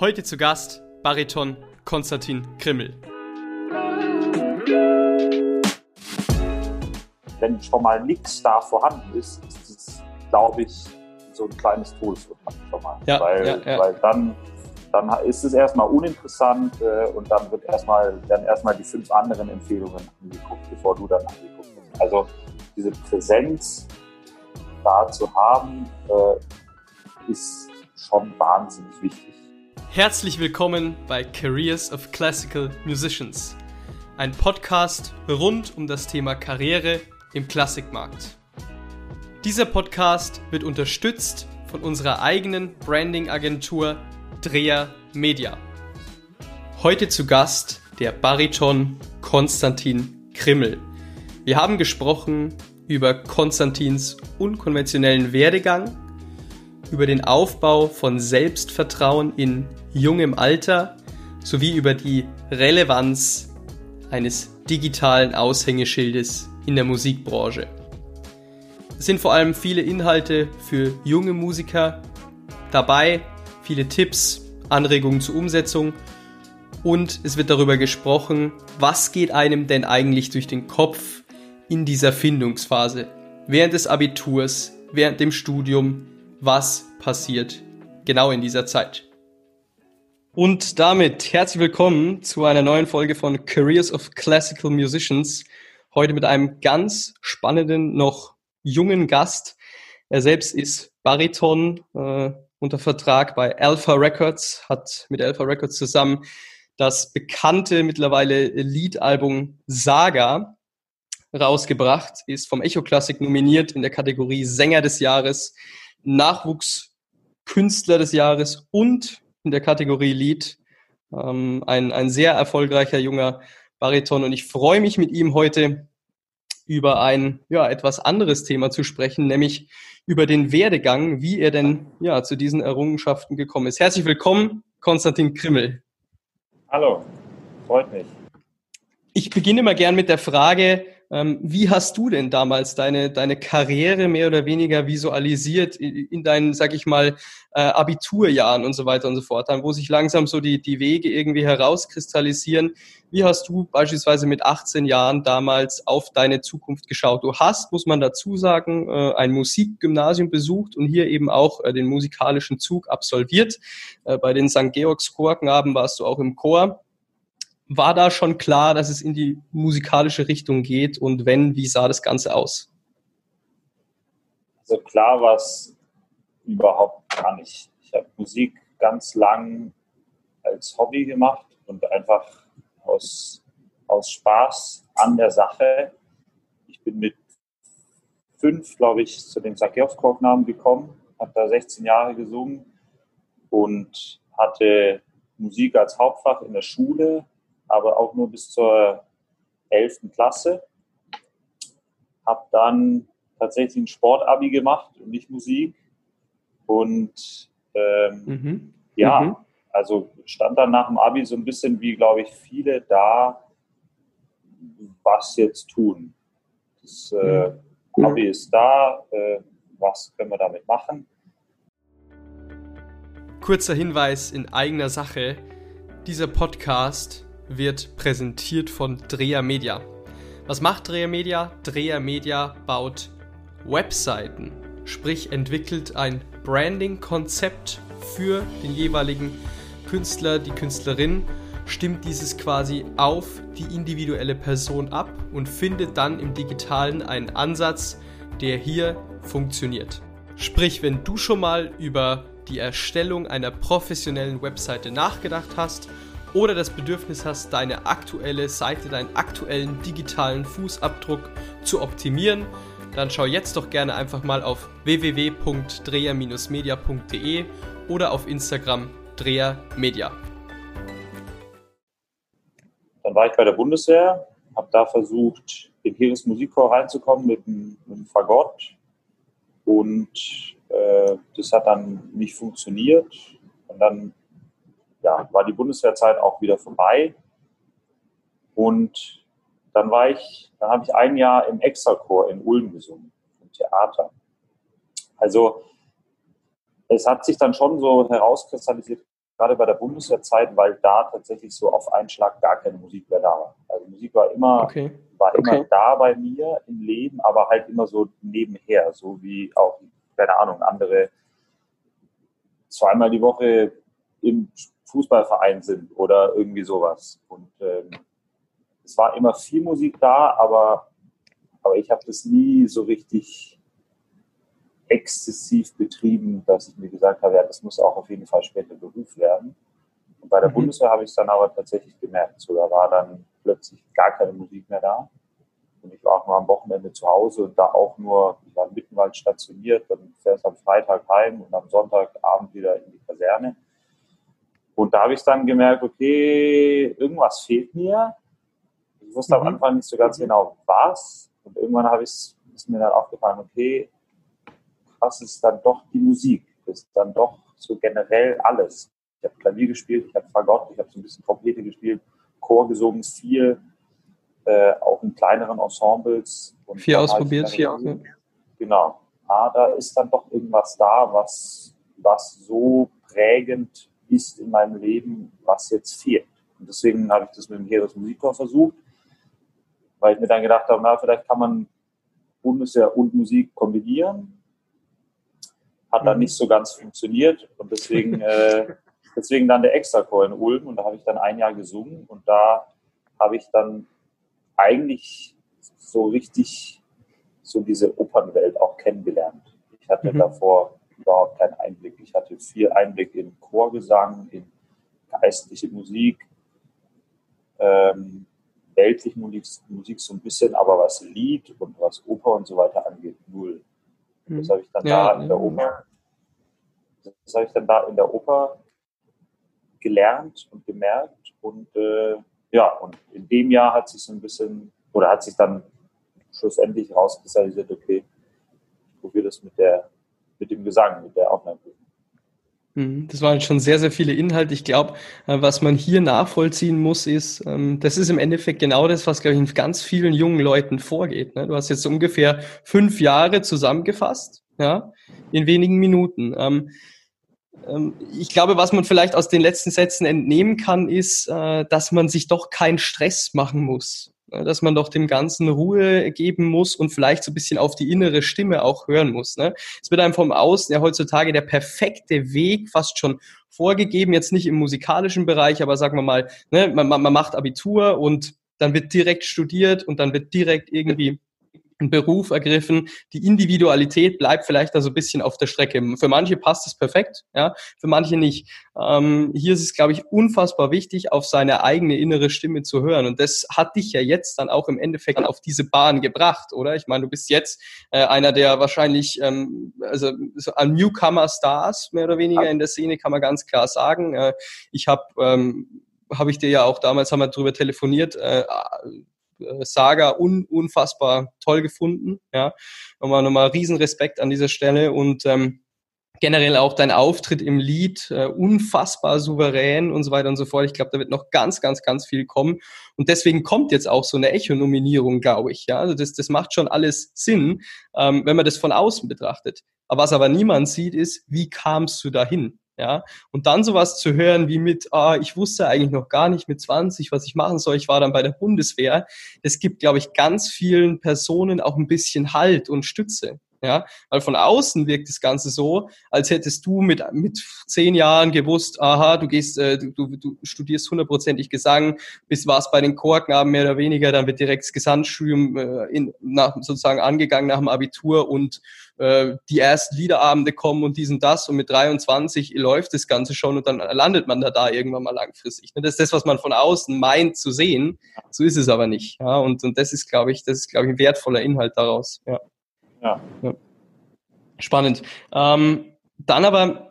Heute zu Gast Bariton Konstantin Krimmel. Wenn schon mal nichts da vorhanden ist, ist es, glaube ich, so ein kleines Todesurteil schon mal. Ja, weil, ja, ja. weil dann, dann ist es erstmal uninteressant äh, und dann wird erstmal dann erstmal die fünf anderen Empfehlungen angeguckt, bevor du dann angeguckt wirst. Also diese Präsenz da zu haben, äh, ist schon wahnsinnig wichtig. Herzlich willkommen bei Careers of Classical Musicians, ein Podcast rund um das Thema Karriere im Klassikmarkt. Dieser Podcast wird unterstützt von unserer eigenen Branding-Agentur Dreher Media. Heute zu Gast der Bariton Konstantin Krimmel. Wir haben gesprochen über Konstantins unkonventionellen Werdegang, über den Aufbau von Selbstvertrauen in jungem Alter sowie über die Relevanz eines digitalen Aushängeschildes in der Musikbranche. Es sind vor allem viele Inhalte für junge Musiker dabei, viele Tipps, Anregungen zur Umsetzung und es wird darüber gesprochen, was geht einem denn eigentlich durch den Kopf in dieser Findungsphase, während des Abiturs, während dem Studium, was passiert genau in dieser Zeit. Und damit herzlich willkommen zu einer neuen Folge von Careers of Classical Musicians. Heute mit einem ganz spannenden, noch jungen Gast. Er selbst ist Bariton äh, unter Vertrag bei Alpha Records, hat mit Alpha Records zusammen das bekannte mittlerweile Liedalbum Saga rausgebracht, ist vom Echo Classic nominiert in der Kategorie Sänger des Jahres, Nachwuchskünstler des Jahres und in der Kategorie Lied. Ähm, ein, ein sehr erfolgreicher junger Bariton und ich freue mich mit ihm heute über ein ja, etwas anderes Thema zu sprechen, nämlich über den Werdegang, wie er denn ja, zu diesen Errungenschaften gekommen ist. Herzlich willkommen, Konstantin Krimmel. Hallo, freut mich. Ich beginne mal gern mit der Frage, wie hast du denn damals deine, deine Karriere mehr oder weniger visualisiert in deinen, sag ich mal, äh, Abiturjahren und so weiter und so fort, wo sich langsam so die, die Wege irgendwie herauskristallisieren? Wie hast du beispielsweise mit 18 Jahren damals auf deine Zukunft geschaut? Du hast, muss man dazu sagen, äh, ein Musikgymnasium besucht und hier eben auch äh, den musikalischen Zug absolviert. Bei den St. Georgs Chorknaben warst du auch im Chor war da schon klar, dass es in die musikalische Richtung geht? Und wenn, wie sah das Ganze aus? Also klar war es überhaupt gar nicht. Ich habe Musik ganz lang als Hobby gemacht und einfach aus, aus Spaß an der Sache. Ich bin mit fünf, glaube ich, zu den Sakewskog-Namen gekommen, habe da 16 Jahre gesungen und hatte Musik als Hauptfach in der Schule aber auch nur bis zur 11. Klasse. Habe dann tatsächlich ein Sportabi gemacht und nicht Musik. Und ähm, mhm. ja, mhm. also stand dann nach dem Abi so ein bisschen wie, glaube ich, viele da, was jetzt tun. Das äh, mhm. Abi ist da, äh, was können wir damit machen? Kurzer Hinweis in eigener Sache. Dieser Podcast wird präsentiert von Dreher Media. Was macht Dreher Media? Dreher Media baut Webseiten, sprich entwickelt ein Branding-Konzept für den jeweiligen Künstler, die Künstlerin, stimmt dieses quasi auf die individuelle Person ab und findet dann im digitalen einen Ansatz, der hier funktioniert. Sprich, wenn du schon mal über die Erstellung einer professionellen Webseite nachgedacht hast oder das Bedürfnis hast, deine aktuelle Seite, deinen aktuellen digitalen Fußabdruck zu optimieren, dann schau jetzt doch gerne einfach mal auf www.dreher-media.de oder auf Instagram drehermedia. Dann war ich bei der Bundeswehr, habe da versucht, in Heeres Musikchor reinzukommen mit einem, Fagott und äh, das hat dann nicht funktioniert. Und dann ja, war die Bundeswehrzeit auch wieder vorbei. Und dann war ich, dann habe ich ein Jahr im Extrachor in Ulm gesungen, im Theater. Also es hat sich dann schon so herauskristallisiert, gerade bei der Bundeswehrzeit, weil da tatsächlich so auf einen Schlag gar keine Musik mehr da war. Also Musik war immer, okay. war immer okay. da bei mir im Leben, aber halt immer so nebenher, so wie auch, keine Ahnung, andere zweimal die Woche im Fußballverein sind oder irgendwie sowas. Und ähm, es war immer viel Musik da, aber, aber ich habe das nie so richtig exzessiv betrieben, dass ich mir gesagt habe, ja, das muss auch auf jeden Fall später Beruf werden. Und bei der mhm. Bundeswehr habe ich es dann aber tatsächlich gemerkt. So, da war dann plötzlich gar keine Musik mehr da. Und ich war auch nur am Wochenende zu Hause und da auch nur, ich war im Mittenwald stationiert, dann fährst am Freitag heim und am Sonntagabend wieder in die Kaserne. Und da habe ich dann gemerkt, okay, irgendwas fehlt mir. Ich wusste mhm. am Anfang nicht so ganz genau, was. Und irgendwann habe ich ist mir dann aufgefallen, okay, krass ist dann doch die Musik, ist dann doch so generell alles. Ich habe Klavier gespielt, ich habe Fagott, ich habe so ein bisschen Trompete gespielt, Chor gesungen, viel, äh, auch in kleineren Ensembles. Und viel ausprobiert, viel ausprobiert. Genau. Ah, da ist dann doch irgendwas da, was, was so prägend ist in meinem Leben, was jetzt fehlt. Und deswegen habe ich das mit dem Heeres Musikchor versucht, weil ich mir dann gedacht habe, na, vielleicht kann man Bundeswehr und Musik kombinieren. Hat dann mhm. nicht so ganz funktioniert und deswegen, äh, deswegen dann der Extrachor in Ulm und da habe ich dann ein Jahr gesungen und da habe ich dann eigentlich so richtig so diese Opernwelt auch kennengelernt. Ich hatte mhm. davor überhaupt keinen Einblick. Ich hatte viel Einblick in Chorgesang, in geistliche Musik, ähm, weltliche Musik, Musik so ein bisschen, aber was Lied und was Oper und so weiter angeht, null. Mhm. Das habe ich dann ja, da in der Oper, das habe ich dann da in der Oper gelernt und gemerkt und äh, ja, und in dem Jahr hat sich so ein bisschen, oder hat sich dann schlussendlich rauskristallisiert, okay, ich probiere das mit der mit dem Gesang, mit der Aufnahmeprüfung. Mhm, das waren schon sehr, sehr viele Inhalte. Ich glaube, äh, was man hier nachvollziehen muss, ist, ähm, das ist im Endeffekt genau das, was, glaube ich, in ganz vielen jungen Leuten vorgeht. Ne? Du hast jetzt ungefähr fünf Jahre zusammengefasst, ja, in wenigen Minuten. Ähm, ähm, ich glaube, was man vielleicht aus den letzten Sätzen entnehmen kann, ist, äh, dass man sich doch keinen Stress machen muss dass man doch dem Ganzen Ruhe geben muss und vielleicht so ein bisschen auf die innere Stimme auch hören muss. Ne? Es wird einem vom Außen ja heutzutage der perfekte Weg fast schon vorgegeben, jetzt nicht im musikalischen Bereich, aber sagen wir mal, ne, man, man macht Abitur und dann wird direkt studiert und dann wird direkt irgendwie einen Beruf ergriffen. Die Individualität bleibt vielleicht da so ein bisschen auf der Strecke. Für manche passt es perfekt, ja, für manche nicht. Ähm, hier ist es, glaube ich, unfassbar wichtig, auf seine eigene innere Stimme zu hören. Und das hat dich ja jetzt dann auch im Endeffekt auf diese Bahn gebracht, oder? Ich meine, du bist jetzt äh, einer der wahrscheinlich, ähm, also so Newcomer-Stars, mehr oder weniger in der Szene, kann man ganz klar sagen. Äh, ich habe ähm, habe ich dir ja auch damals haben wir drüber telefoniert, äh, Saga un, unfassbar toll gefunden. Ja, nochmal, nochmal Riesenrespekt an dieser Stelle und ähm, generell auch dein Auftritt im Lied äh, unfassbar souverän und so weiter und so fort. Ich glaube, da wird noch ganz, ganz, ganz viel kommen. Und deswegen kommt jetzt auch so eine Echo-Nominierung, glaube ich. Ja, also das, das macht schon alles Sinn, ähm, wenn man das von außen betrachtet. Aber was aber niemand sieht, ist, wie kamst du dahin? Ja, und dann sowas zu hören wie mit, ah, ich wusste eigentlich noch gar nicht mit 20, was ich machen soll, ich war dann bei der Bundeswehr. Es gibt, glaube ich, ganz vielen Personen auch ein bisschen Halt und Stütze. Ja, weil von außen wirkt das Ganze so, als hättest du mit, mit zehn Jahren gewusst, aha, du gehst, äh, du, du studierst hundertprozentig Gesang, bist warst bei den Chorknaben mehr oder weniger, dann wird direkt das Gesamtstudium äh, in, nach, sozusagen angegangen nach dem Abitur und äh, die ersten Liederabende kommen und dies und das und mit 23 läuft das Ganze schon und dann landet man da da irgendwann mal langfristig. Das ist das, was man von außen meint zu sehen, so ist es aber nicht. Ja, und, und das ist, glaube ich, das ist, glaube ich, ein wertvoller Inhalt daraus. Ja. Ja. Spannend. Ähm, dann aber,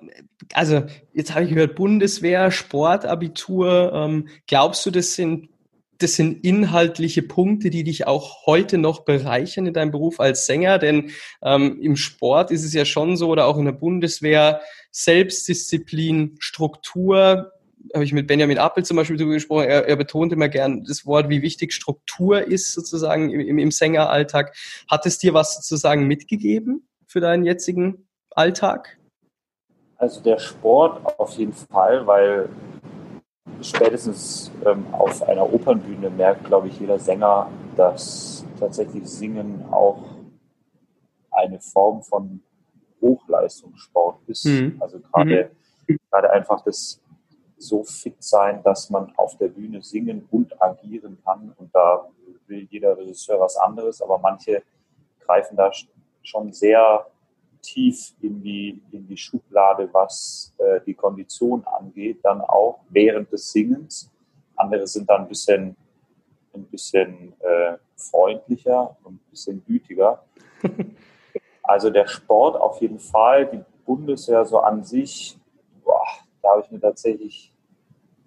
also jetzt habe ich gehört, Bundeswehr, Sportabitur. Ähm, glaubst du, das sind, das sind inhaltliche Punkte, die dich auch heute noch bereichern in deinem Beruf als Sänger? Denn ähm, im Sport ist es ja schon so, oder auch in der Bundeswehr, Selbstdisziplin, Struktur, habe ich mit Benjamin Appel zum Beispiel darüber gesprochen, er, er betont immer gern das Wort, wie wichtig Struktur ist sozusagen im, im Sängeralltag. Hat es dir was sozusagen mitgegeben für deinen jetzigen Alltag? Also der Sport auf jeden Fall, weil spätestens ähm, auf einer Opernbühne merkt, glaube ich, jeder Sänger, dass tatsächlich Singen auch eine Form von Hochleistungssport ist. Mhm. Also gerade mhm. gerade einfach das so fit sein, dass man auf der Bühne singen und agieren kann. Und da will jeder Regisseur was anderes, aber manche greifen da schon sehr tief in die, in die Schublade, was äh, die Kondition angeht, dann auch während des Singens. Andere sind dann ein bisschen, ein bisschen äh, freundlicher und ein bisschen gütiger. also der Sport auf jeden Fall, die Bundeswehr so an sich, boah, da habe ich mir tatsächlich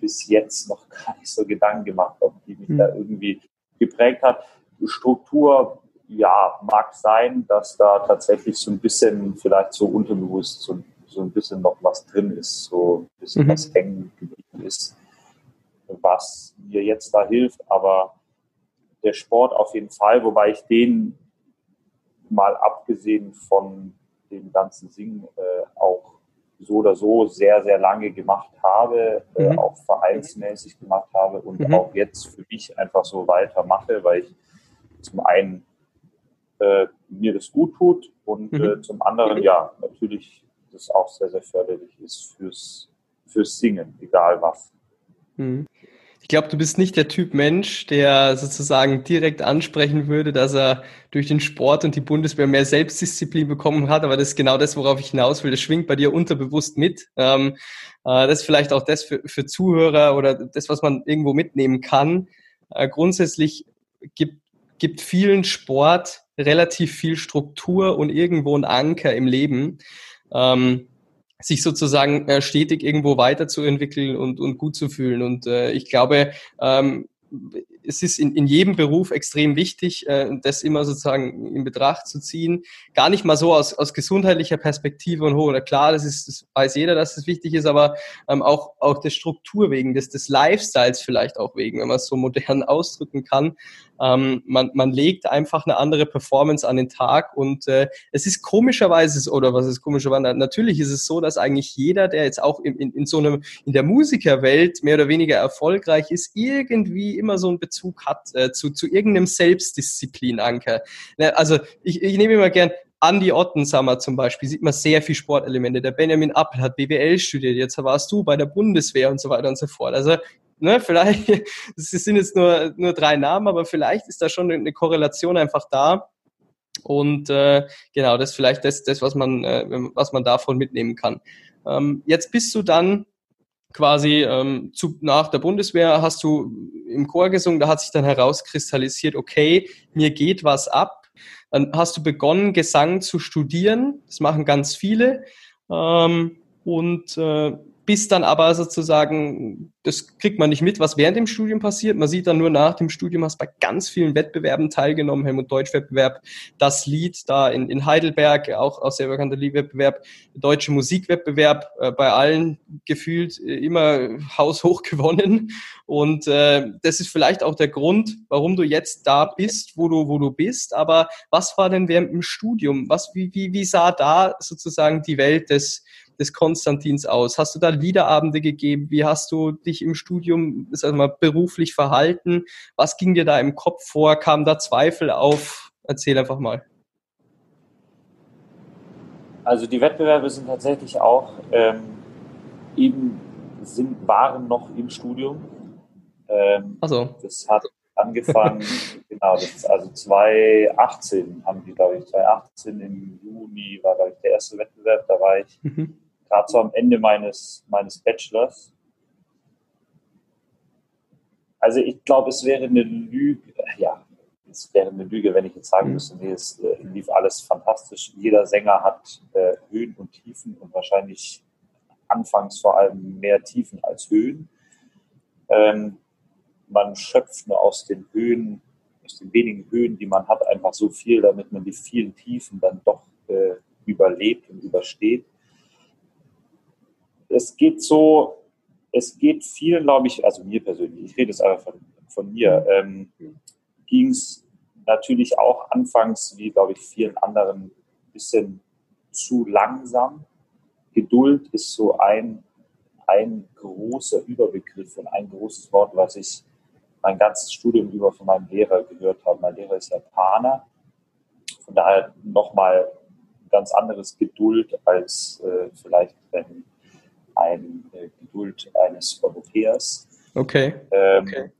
bis jetzt noch gar nicht so Gedanken gemacht, ob die mich mhm. da irgendwie geprägt hat. Struktur ja, mag sein, dass da tatsächlich so ein bisschen, vielleicht so unterbewusst, so, so ein bisschen noch was drin ist, so ein bisschen mhm. was hängen geblieben ist, was mir jetzt da hilft. Aber der Sport auf jeden Fall, wobei ich den mal abgesehen von dem ganzen Singen äh, auch so oder so sehr, sehr lange gemacht habe, äh, mhm. auch vereinsmäßig gemacht habe und mhm. auch jetzt für mich einfach so weitermache, weil ich zum einen äh, mir das gut tut und mhm. äh, zum anderen ja natürlich das auch sehr, sehr förderlich ist fürs, fürs Singen, egal was. Ich glaube, du bist nicht der Typ Mensch, der sozusagen direkt ansprechen würde, dass er durch den Sport und die Bundeswehr mehr Selbstdisziplin bekommen hat. Aber das ist genau das, worauf ich hinaus will. Das schwingt bei dir unterbewusst mit. Ähm, äh, das ist vielleicht auch das für, für Zuhörer oder das, was man irgendwo mitnehmen kann. Äh, grundsätzlich gibt, gibt vielen Sport relativ viel Struktur und irgendwo ein Anker im Leben, ähm, sich sozusagen äh, stetig irgendwo weiterzuentwickeln und, und gut zu fühlen. Und äh, ich glaube, ähm, es ist in, in jedem Beruf extrem wichtig, äh, das immer sozusagen in Betracht zu ziehen. Gar nicht mal so aus, aus gesundheitlicher Perspektive und hoch. klar, das ist, das weiß jeder, dass das wichtig ist, aber ähm, auch, auch der Struktur wegen, des, des Lifestyles vielleicht auch wegen, wenn man es so modern ausdrücken kann. Ähm, man, man legt einfach eine andere Performance an den Tag und äh, es ist komischerweise, oder was ist komischerweise, natürlich ist es so, dass eigentlich jeder, der jetzt auch in, in, in so einem, in der Musikerwelt mehr oder weniger erfolgreich ist, irgendwie immer so einen Bezug hat äh, zu, zu irgendeinem Selbstdisziplinanker. Also ich, ich nehme immer gern, Andy Ottensammer zum Beispiel sieht man sehr viel Sportelemente. Der Benjamin Appel hat BWL studiert, jetzt warst du bei der Bundeswehr und so weiter und so fort. Also ne, vielleicht, es sind jetzt nur, nur drei Namen, aber vielleicht ist da schon eine Korrelation einfach da. Und äh, genau, das ist vielleicht das, das was, man, äh, was man davon mitnehmen kann. Ähm, jetzt bist du dann quasi ähm, zu, nach der Bundeswehr, hast du im Chor gesungen, da hat sich dann herauskristallisiert, okay, mir geht was ab. Dann hast du begonnen, Gesang zu studieren. Das machen ganz viele. Ähm, und äh, bis dann aber sozusagen, das kriegt man nicht mit, was während dem Studium passiert. Man sieht dann nur nach dem Studium, hast bei ganz vielen Wettbewerben teilgenommen, Helmut Deutsch Wettbewerb, das Lied da in, in Heidelberg, auch, auch sehr bekannter Liedwettbewerb, deutsche Musikwettbewerb, äh, bei allen gefühlt äh, immer haushoch gewonnen. Und äh, das ist vielleicht auch der Grund, warum du jetzt da bist, wo du, wo du bist. Aber was war denn während dem Studium? Was, wie, wie, wie sah da sozusagen die Welt des des Konstantins aus? Hast du da Liederabende gegeben? Wie hast du dich im Studium sag mal, beruflich verhalten? Was ging dir da im Kopf vor? Kamen da Zweifel auf? Erzähl einfach mal. Also die Wettbewerbe sind tatsächlich auch ähm, eben sind, waren noch im Studium. Ähm, so. Das hat angefangen, genau, das ist also 2018 haben die, glaube ich, 2018 im Juni war, glaube ich, der erste Wettbewerb, da war ich mhm gerade so am Ende meines, meines Bachelors. Also ich glaube, es wäre eine Lüge, ja, es wäre eine Lüge, wenn ich jetzt sagen mhm. müsste, nee, es äh, lief alles fantastisch. Jeder Sänger hat äh, Höhen und Tiefen und wahrscheinlich anfangs vor allem mehr Tiefen als Höhen. Ähm, man schöpft nur aus den Höhen, aus den wenigen Höhen, die man hat, einfach so viel, damit man die vielen Tiefen dann doch äh, überlebt und übersteht es geht so, es geht vielen, glaube ich, also mir persönlich, ich rede jetzt einfach von, von mir, ähm, ging es natürlich auch anfangs, wie glaube ich vielen anderen, ein bisschen zu langsam. Geduld ist so ein, ein großer Überbegriff und ein großes Wort, was ich mein ganzes Studium über von meinem Lehrer gehört habe. Mein Lehrer ist Japaner, von daher nochmal ganz anderes Geduld als äh, vielleicht wenn ein äh, Geduld eines Europäers. Okay. Ähm, okay.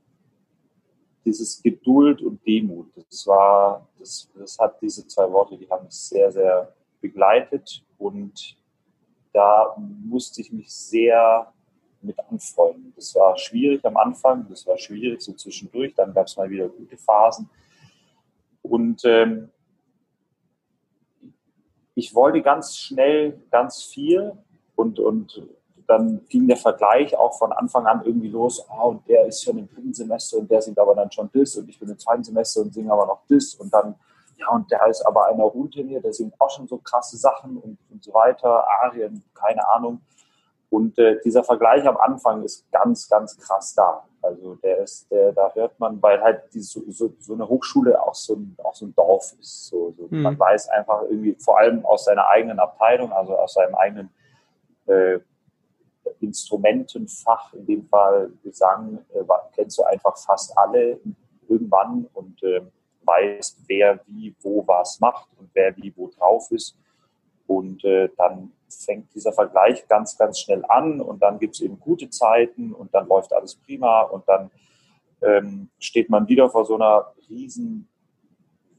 Dieses Geduld und Demut, das war, das, das hat diese zwei Worte, die haben mich sehr, sehr begleitet und da musste ich mich sehr mit anfreunden. Das war schwierig am Anfang, das war schwierig so zwischendurch, dann gab es mal wieder gute Phasen. Und ähm, ich wollte ganz schnell ganz viel und, und dann ging der Vergleich auch von Anfang an irgendwie los. Ah, und der ist schon im dritten Semester und der singt aber dann schon das und ich bin im zweiten Semester und singe aber noch das und dann, ja, und der ist aber einer Routinier, der singt auch schon so krasse Sachen und, und so weiter, Arien, keine Ahnung. Und äh, dieser Vergleich am Anfang ist ganz, ganz krass da. Also der ist, der, da hört man, weil halt die, so, so, so eine Hochschule auch so ein, auch so ein Dorf ist. So, so. Mhm. Man weiß einfach irgendwie, vor allem aus seiner eigenen Abteilung, also aus seinem eigenen äh, Instrumentenfach, in dem Fall Gesang, äh, kennst du einfach fast alle irgendwann und äh, weißt, wer wie wo was macht und wer wie wo drauf ist. Und äh, dann fängt dieser Vergleich ganz, ganz schnell an und dann gibt es eben gute Zeiten und dann läuft alles prima und dann ähm, steht man wieder vor so einer riesen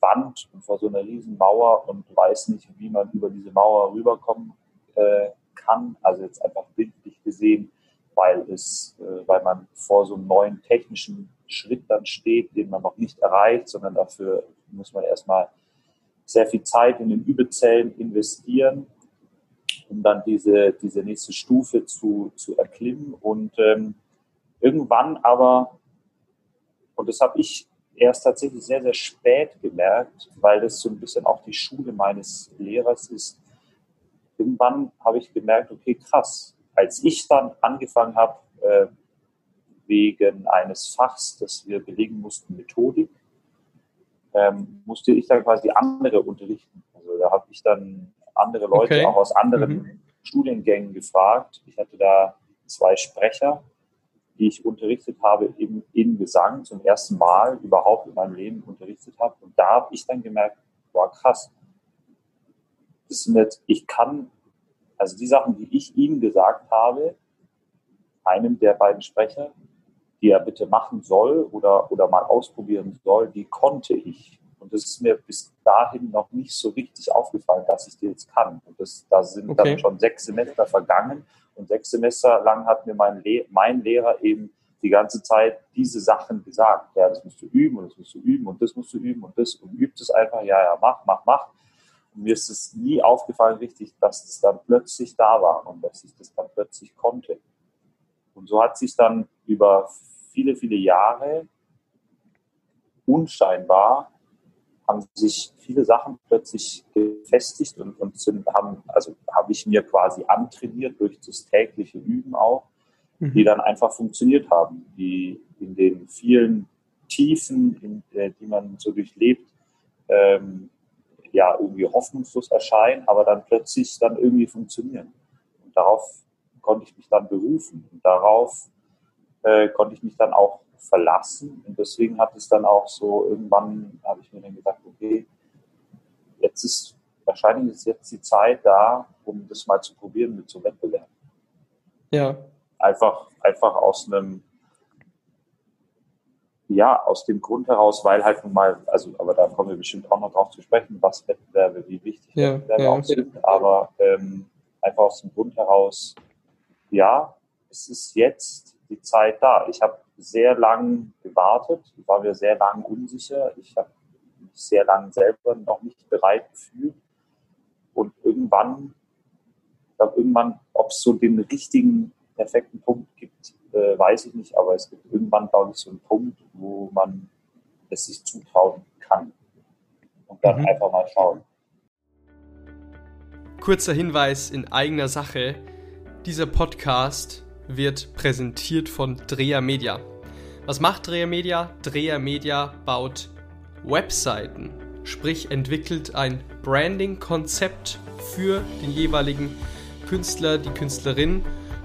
Wand und vor so einer riesen Mauer und weiß nicht, wie man über diese Mauer rüberkommen äh, kann. Also jetzt einfach bildlich gesehen, weil es, äh, weil man vor so einem neuen technischen Schritt dann steht, den man noch nicht erreicht, sondern dafür muss man erstmal sehr viel Zeit in den Übezellen investieren, um dann diese, diese nächste Stufe zu, zu erklimmen. Und ähm, irgendwann aber, und das habe ich erst tatsächlich sehr, sehr spät gemerkt, weil das so ein bisschen auch die Schule meines Lehrers ist, irgendwann habe ich gemerkt, okay, krass. Als ich dann angefangen habe, äh, wegen eines Fachs, das wir belegen mussten, Methodik, ähm, musste ich dann quasi andere unterrichten. Also da habe ich dann andere Leute okay. auch aus anderen mhm. Studiengängen gefragt. Ich hatte da zwei Sprecher, die ich unterrichtet habe, eben in Gesang zum ersten Mal überhaupt in meinem Leben unterrichtet habe. Und da habe ich dann gemerkt, boah, krass, das sind jetzt, ich kann, also die Sachen, die ich ihm gesagt habe, einem der beiden Sprecher, die er bitte machen soll oder, oder mal ausprobieren soll, die konnte ich. Und das ist mir bis dahin noch nicht so richtig aufgefallen, dass ich die jetzt kann. Und das, da sind okay. dann schon sechs Semester vergangen. Und sechs Semester lang hat mir mein, Le mein Lehrer eben die ganze Zeit diese Sachen gesagt. Ja, das musst du üben und das musst du üben und das musst du üben und das und übt es einfach. Ja, ja, mach, mach, mach mir ist es nie aufgefallen richtig, dass es dann plötzlich da war und dass ich das dann plötzlich konnte. Und so hat sich dann über viele, viele Jahre unscheinbar haben sich viele Sachen plötzlich gefestigt und, und sind, haben, also habe ich mir quasi antrainiert durch das tägliche Üben auch, mhm. die dann einfach funktioniert haben, die in den vielen Tiefen, in, äh, die man so durchlebt, ähm, ja irgendwie hoffnungslos erscheinen, aber dann plötzlich dann irgendwie funktionieren. Und darauf konnte ich mich dann berufen und darauf äh, konnte ich mich dann auch verlassen. Und deswegen hat es dann auch so, irgendwann habe ich mir dann gesagt, okay, jetzt ist wahrscheinlich ist jetzt die Zeit da, um das mal zu probieren mit so Wettbewerben. Ja. Einfach, einfach aus einem ja, aus dem Grund heraus, weil halt nun mal, also, aber da kommen wir bestimmt auch noch drauf zu sprechen, was Wettbewerbe, wie wichtig ja, Wettbewerbe ja, auch sind, aber ähm, einfach aus dem Grund heraus, ja, es ist jetzt die Zeit da. Ich habe sehr lang gewartet, war mir sehr lang unsicher, ich habe mich sehr lange selber noch nicht bereit gefühlt. Und irgendwann, ich glaube irgendwann, ob es so den richtigen, perfekten Punkt gibt, äh, weiß ich nicht, aber es gibt irgendwann, glaube ich, so einen Punkt, wo man es sich zutrauen kann. Und dann mhm. einfach mal schauen. Kurzer Hinweis in eigener Sache. Dieser Podcast wird präsentiert von Dreher Media. Was macht Dreher Media? Dreher Media baut Webseiten, sprich entwickelt ein Branding-Konzept für den jeweiligen Künstler, die Künstlerin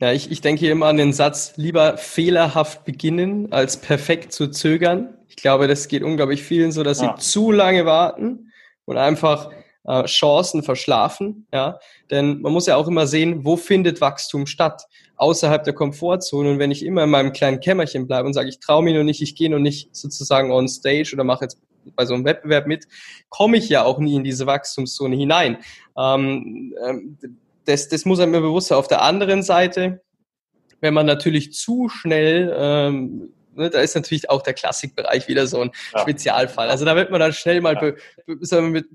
Ja, ich, ich denke immer an den Satz, lieber fehlerhaft beginnen, als perfekt zu zögern. Ich glaube, das geht unglaublich vielen so, dass ja. sie zu lange warten und einfach äh, Chancen verschlafen. Ja? Denn man muss ja auch immer sehen, wo findet Wachstum statt? Außerhalb der Komfortzone. Und wenn ich immer in meinem kleinen Kämmerchen bleibe und sage, ich traue mich noch nicht, ich gehe noch nicht sozusagen on stage oder mache jetzt bei so einem Wettbewerb mit, komme ich ja auch nie in diese Wachstumszone hinein. Ähm, ähm, das, das muss einem bewusst sein. Auf der anderen Seite, wenn man natürlich zu schnell ähm, ne, da ist natürlich auch der Klassikbereich wieder so ein ja. Spezialfall. Also da wird man dann schnell mal be, be, mit,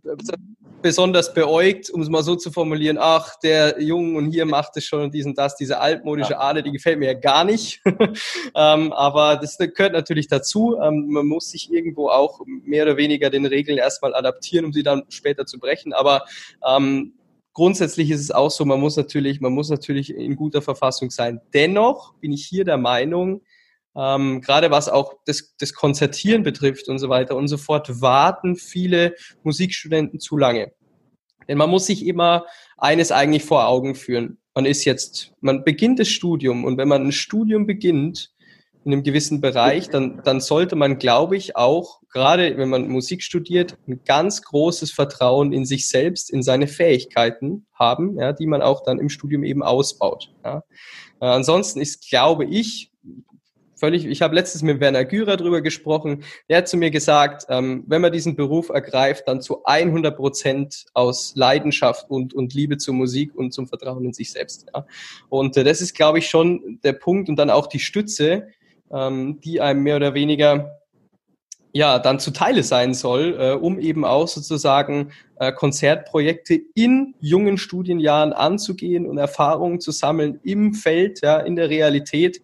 besonders beäugt, um es mal so zu formulieren, ach, der Jung und hier macht es schon und diesen das, diese altmodische ja. Ader, die gefällt mir ja gar nicht. ähm, aber das gehört natürlich dazu. Ähm, man muss sich irgendwo auch mehr oder weniger den Regeln erstmal adaptieren, um sie dann später zu brechen. Aber ähm, grundsätzlich ist es auch so, man muss natürlich, man muss natürlich in guter Verfassung sein. Dennoch bin ich hier der Meinung, ähm, gerade was auch das, das Konzertieren betrifft und so weiter und so fort, warten viele Musikstudenten zu lange. Denn man muss sich immer eines eigentlich vor Augen führen. Man ist jetzt, man beginnt das Studium und wenn man ein Studium beginnt in einem gewissen Bereich, dann, dann sollte man, glaube ich, auch, gerade wenn man Musik studiert, ein ganz großes Vertrauen in sich selbst, in seine Fähigkeiten haben, ja, die man auch dann im Studium eben ausbaut. Ja. Äh, ansonsten ist, glaube ich, völlig, ich habe letztens mit Werner Gürer drüber gesprochen, der hat zu mir gesagt, ähm, wenn man diesen Beruf ergreift, dann zu 100 Prozent aus Leidenschaft und, und Liebe zur Musik und zum Vertrauen in sich selbst. Ja. Und äh, das ist, glaube ich, schon der Punkt und dann auch die Stütze, ähm, die einem mehr oder weniger ja, dann zuteile sein soll, äh, um eben auch sozusagen äh, Konzertprojekte in jungen Studienjahren anzugehen und Erfahrungen zu sammeln im Feld, ja, in der Realität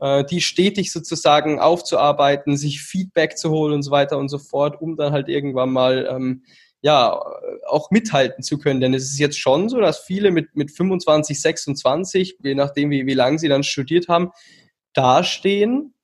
äh, die stetig sozusagen aufzuarbeiten, sich Feedback zu holen und so weiter und so fort, um dann halt irgendwann mal ähm, ja auch mithalten zu können. Denn es ist jetzt schon so, dass viele mit, mit 25, 26, je nachdem wie, wie lange sie dann studiert haben, dastehen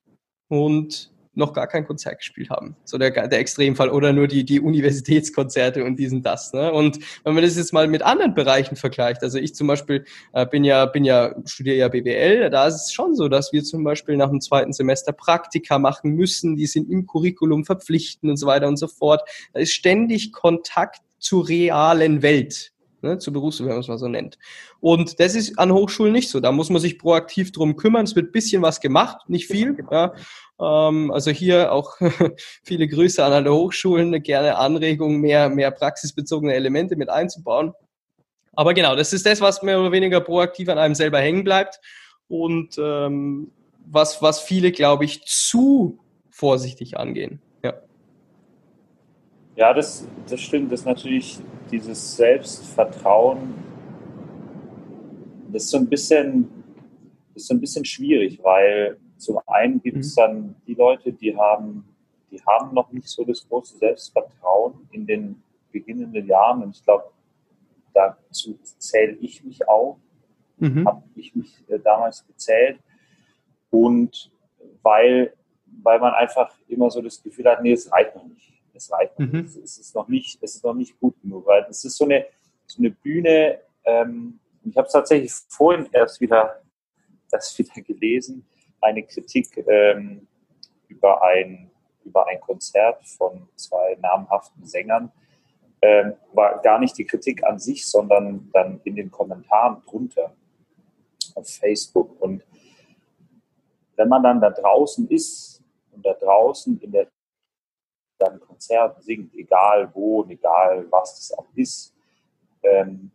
und noch gar kein Konzert gespielt haben. So der, der Extremfall. Oder nur die, die Universitätskonzerte und diesen das. Ne? Und wenn man das jetzt mal mit anderen Bereichen vergleicht, also ich zum Beispiel äh, bin ja, bin ja, studiere ja BWL, da ist es schon so, dass wir zum Beispiel nach dem zweiten Semester Praktika machen müssen, die sind im Curriculum verpflichtend und so weiter und so fort. Da ist ständig Kontakt zur realen Welt ne, zur Berufswelt, wenn man es mal so nennt. Und das ist an Hochschulen nicht so. Da muss man sich proaktiv drum kümmern. Es wird bisschen was gemacht, nicht viel. Ja. Ähm, also hier auch viele Grüße an alle Hochschulen, gerne Anregungen, mehr, mehr praxisbezogene Elemente mit einzubauen. Aber genau, das ist das, was mehr oder weniger proaktiv an einem selber hängen bleibt und ähm, was, was viele, glaube ich, zu vorsichtig angehen. Ja, das, das stimmt. Das ist natürlich dieses Selbstvertrauen, das ist so ein bisschen, das ist so ein bisschen schwierig, weil zum einen gibt es mhm. dann die Leute, die haben, die haben noch nicht so das große Selbstvertrauen in den beginnenden Jahren. Und ich glaube, dazu zähle ich mich auch, mhm. habe ich mich äh, damals gezählt. Und weil, weil man einfach immer so das Gefühl hat, nee, es reicht noch nicht. Es reicht noch mhm. nicht. Es ist noch nicht, es ist noch nicht gut genug, weil es ist so eine, so eine Bühne, ähm, ich habe es tatsächlich vorhin erst wieder, das wieder gelesen, eine Kritik ähm, über, ein, über ein Konzert von zwei namhaften Sängern. Ähm, war gar nicht die Kritik an sich, sondern dann in den Kommentaren drunter auf Facebook. Und wenn man dann da draußen ist und da draußen in der dann Konzert singt, egal wo und egal was das auch ist. Ähm,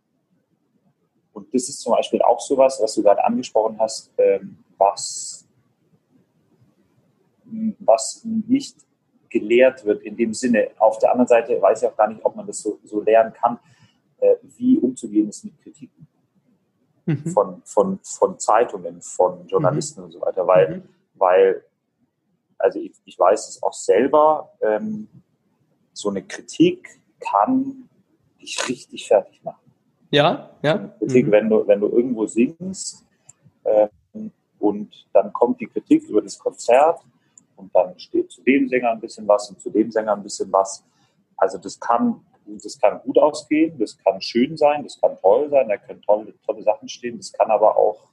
und das ist zum Beispiel auch sowas, was du gerade angesprochen hast, ähm, was was nicht gelehrt wird in dem Sinne. Auf der anderen Seite weiß ich auch gar nicht, ob man das so, so lernen kann, äh, wie umzugehen ist mit Kritiken. mhm. von, von, von Zeitungen, von Journalisten mhm. und so weiter, weil, mhm. weil also ich, ich weiß es auch selber, ähm, so eine Kritik kann dich richtig fertig machen. Ja, ja. So Kritik, mhm. wenn, du, wenn du irgendwo singst ähm, und dann kommt die Kritik über das Konzert und dann steht zu dem Sänger ein bisschen was und zu dem Sänger ein bisschen was. Also das kann, das kann gut ausgehen, das kann schön sein, das kann toll sein, da können tolle, tolle Sachen stehen, das kann aber auch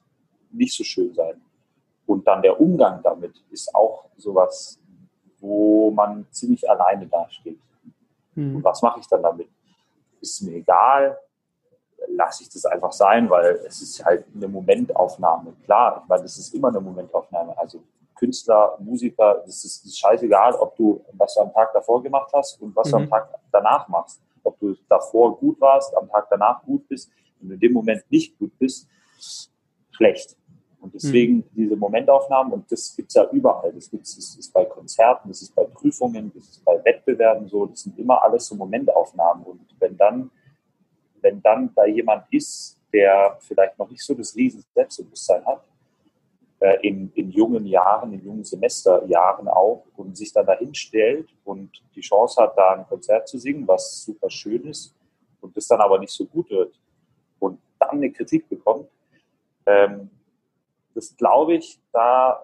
nicht so schön sein. Und dann der Umgang damit ist auch sowas, wo man ziemlich alleine dasteht. Mhm. Und was mache ich dann damit? Ist mir egal, lasse ich das einfach sein, weil es ist halt eine Momentaufnahme. Klar, ich meine, das ist immer eine Momentaufnahme. Also Künstler, Musiker, das ist, das ist scheißegal, ob du was du am Tag davor gemacht hast und was mhm. du am. Tag danach machst. Ob du davor gut warst, am Tag danach gut bist, wenn du in dem Moment nicht gut bist, schlecht. Und deswegen mhm. diese Momentaufnahmen, und das gibt es ja überall. Das gibt es ist bei Konzerten, das ist bei Prüfungen, das ist bei Wettbewerben so, das sind immer alles so Momentaufnahmen. Und wenn dann, wenn dann da jemand ist, der vielleicht noch nicht so das riesen Selbstbewusstsein hat, äh, in, in jungen Jahren, in jungen Semesterjahren auch, und sich dann dahin stellt und die Chance hat, da ein Konzert zu singen, was super schön ist, und das dann aber nicht so gut wird und dann eine Kritik bekommt, ähm, das glaube ich, da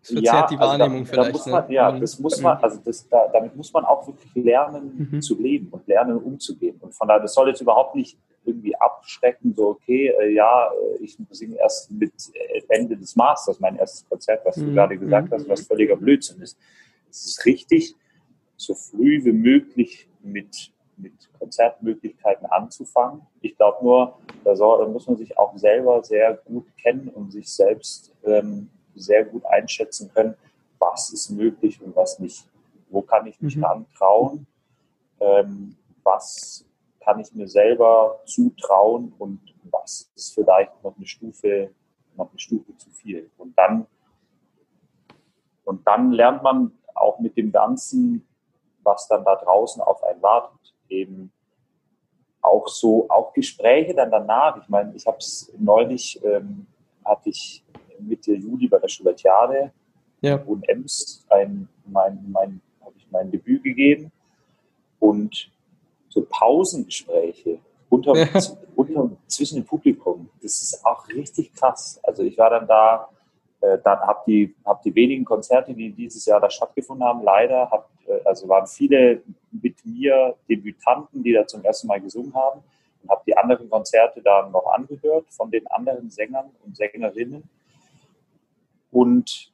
das ja, die Wahrnehmung also da, vielleicht. Da man, ne? Ja, mhm. das muss man, also das, da, damit muss man auch wirklich lernen mhm. zu leben und lernen umzugehen. Und von daher, das soll jetzt überhaupt nicht irgendwie abschrecken, so okay, äh, ja, äh, ich singe erst mit äh, Ende des Masters, mein erstes Konzert, was mhm. du gerade gesagt mhm. hast, was völliger Blödsinn ist. Es ist richtig, so früh wie möglich mit mit Konzertmöglichkeiten anzufangen. Ich glaube nur, da, soll, da, muss man sich auch selber sehr gut kennen und sich selbst ähm, sehr gut einschätzen können, was ist möglich und was nicht. Wo kann ich mich mhm. rantrauen? Ähm, was kann ich mir selber zutrauen und was ist vielleicht noch eine Stufe, noch eine Stufe zu viel? Und dann, und dann lernt man auch mit dem Ganzen, was dann da draußen auf einen wartet eben auch so, auch Gespräche dann danach. Ich meine, ich habe es neulich, ähm, hatte ich Mitte Juli bei der Schubert-Jade ja. und Ems ein, mein, mein, habe ich mein Debüt gegeben und so Pausengespräche unter, ja. unter, zwischen dem Publikum, das ist auch richtig krass. Also ich war dann da, äh, dann habe die, hab die wenigen Konzerte, die dieses Jahr da stattgefunden haben, leider, hab, äh, also waren viele mit mir Debütanten, die da zum ersten Mal gesungen haben. Und habe die anderen Konzerte dann noch angehört von den anderen Sängern und Sängerinnen. Und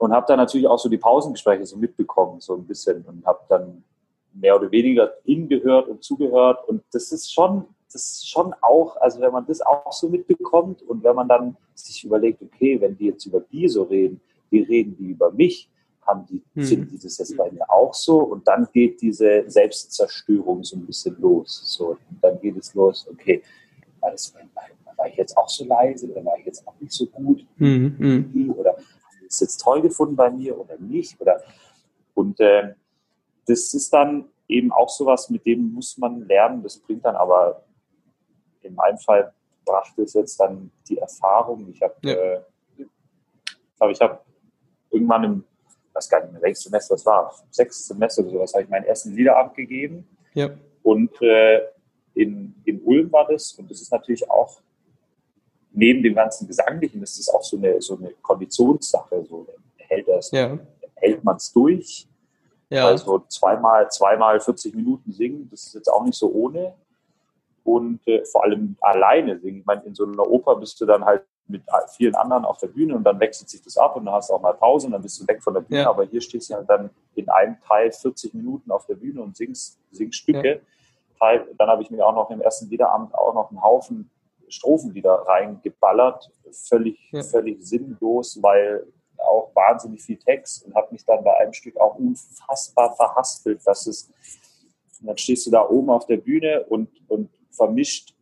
und habe dann natürlich auch so die Pausengespräche so mitbekommen, so ein bisschen. Und habe dann mehr oder weniger hingehört und zugehört. Und das ist schon das ist schon auch, also wenn man das auch so mitbekommt und wenn man dann sich überlegt, okay, wenn die jetzt über die so reden, wie reden die über mich, haben die, hm. finden die das jetzt bei mir auch so und dann geht diese Selbstzerstörung so ein bisschen los. So, und dann geht es los, okay, war, das, war ich jetzt auch so leise oder war ich jetzt auch nicht so gut? Hm. Hm. Oder ist jetzt toll gefunden bei mir oder nicht? Oder, und äh, das ist dann eben auch sowas, mit dem muss man lernen. Das bringt dann aber in meinem Fall brachte es jetzt dann die Erfahrung. Ich habe, ja. äh, ich ich habe irgendwann im, was gar nicht mehr, welches Semester das war, sechstes Semester oder sowas, habe ich meinen ersten Liederabend gegeben. Ja. Und äh, in, in Ulm war das. Und das ist natürlich auch neben dem ganzen Gesanglichen, ist das auch so eine, so eine Konditionssache. So hält das, ja. hält man es durch. Ja. Also zweimal, zweimal 40 Minuten singen, das ist jetzt auch nicht so ohne und äh, vor allem alleine singen. Ich meine, in so einer Oper bist du dann halt mit vielen anderen auf der Bühne und dann wechselt sich das ab und dann hast du auch mal Pause und dann bist du weg von der Bühne. Ja. Aber hier stehst du ja dann in einem Teil 40 Minuten auf der Bühne und singst, singst Stücke. Ja. Dann habe ich mir auch noch im ersten Liederabend auch noch einen Haufen Strophenlieder reingeballert. Völlig, ja. völlig sinnlos, weil auch wahnsinnig viel Text und habe mich dann bei einem Stück auch unfassbar verhaspelt, dass es und dann stehst du da oben auf der Bühne und, und vermischt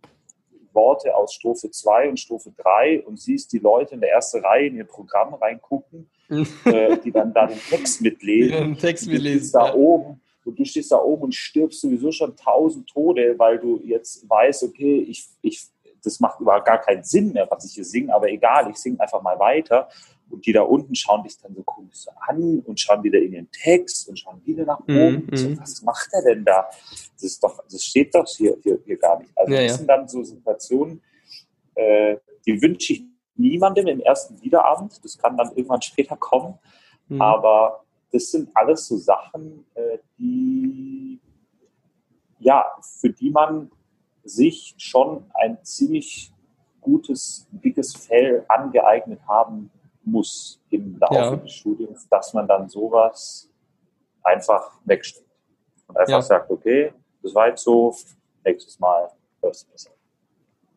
Worte aus Strophe 2 und Strophe 3 und siehst die Leute in der ersten Reihe in ihr Programm reingucken, äh, die dann da den Text mitlesen. Den Text mitlesen. da ja. oben und du stehst da oben und stirbst sowieso schon tausend Tode, weil du jetzt weißt, okay, ich, ich, das macht überhaupt gar keinen Sinn mehr, was ich hier singe, aber egal, ich singe einfach mal weiter. Und die da unten schauen dich dann so komisch so an und schauen wieder in den Text und schauen wieder nach oben. Mm, so, was macht er denn da? Das ist doch, das steht doch hier, hier, hier gar nicht. Also ja, das ja. sind dann so Situationen, äh, die wünsche ich niemandem im ersten Liederabend. Das kann dann irgendwann später kommen. Mhm. Aber das sind alles so Sachen, äh, die, ja, für die man sich schon ein ziemlich gutes, dickes Fell angeeignet haben muss im Laufe ja. des Studiums, dass man dann sowas einfach wegsteckt und einfach ja. sagt, okay, das war jetzt so, nächstes Mal hörst du besser.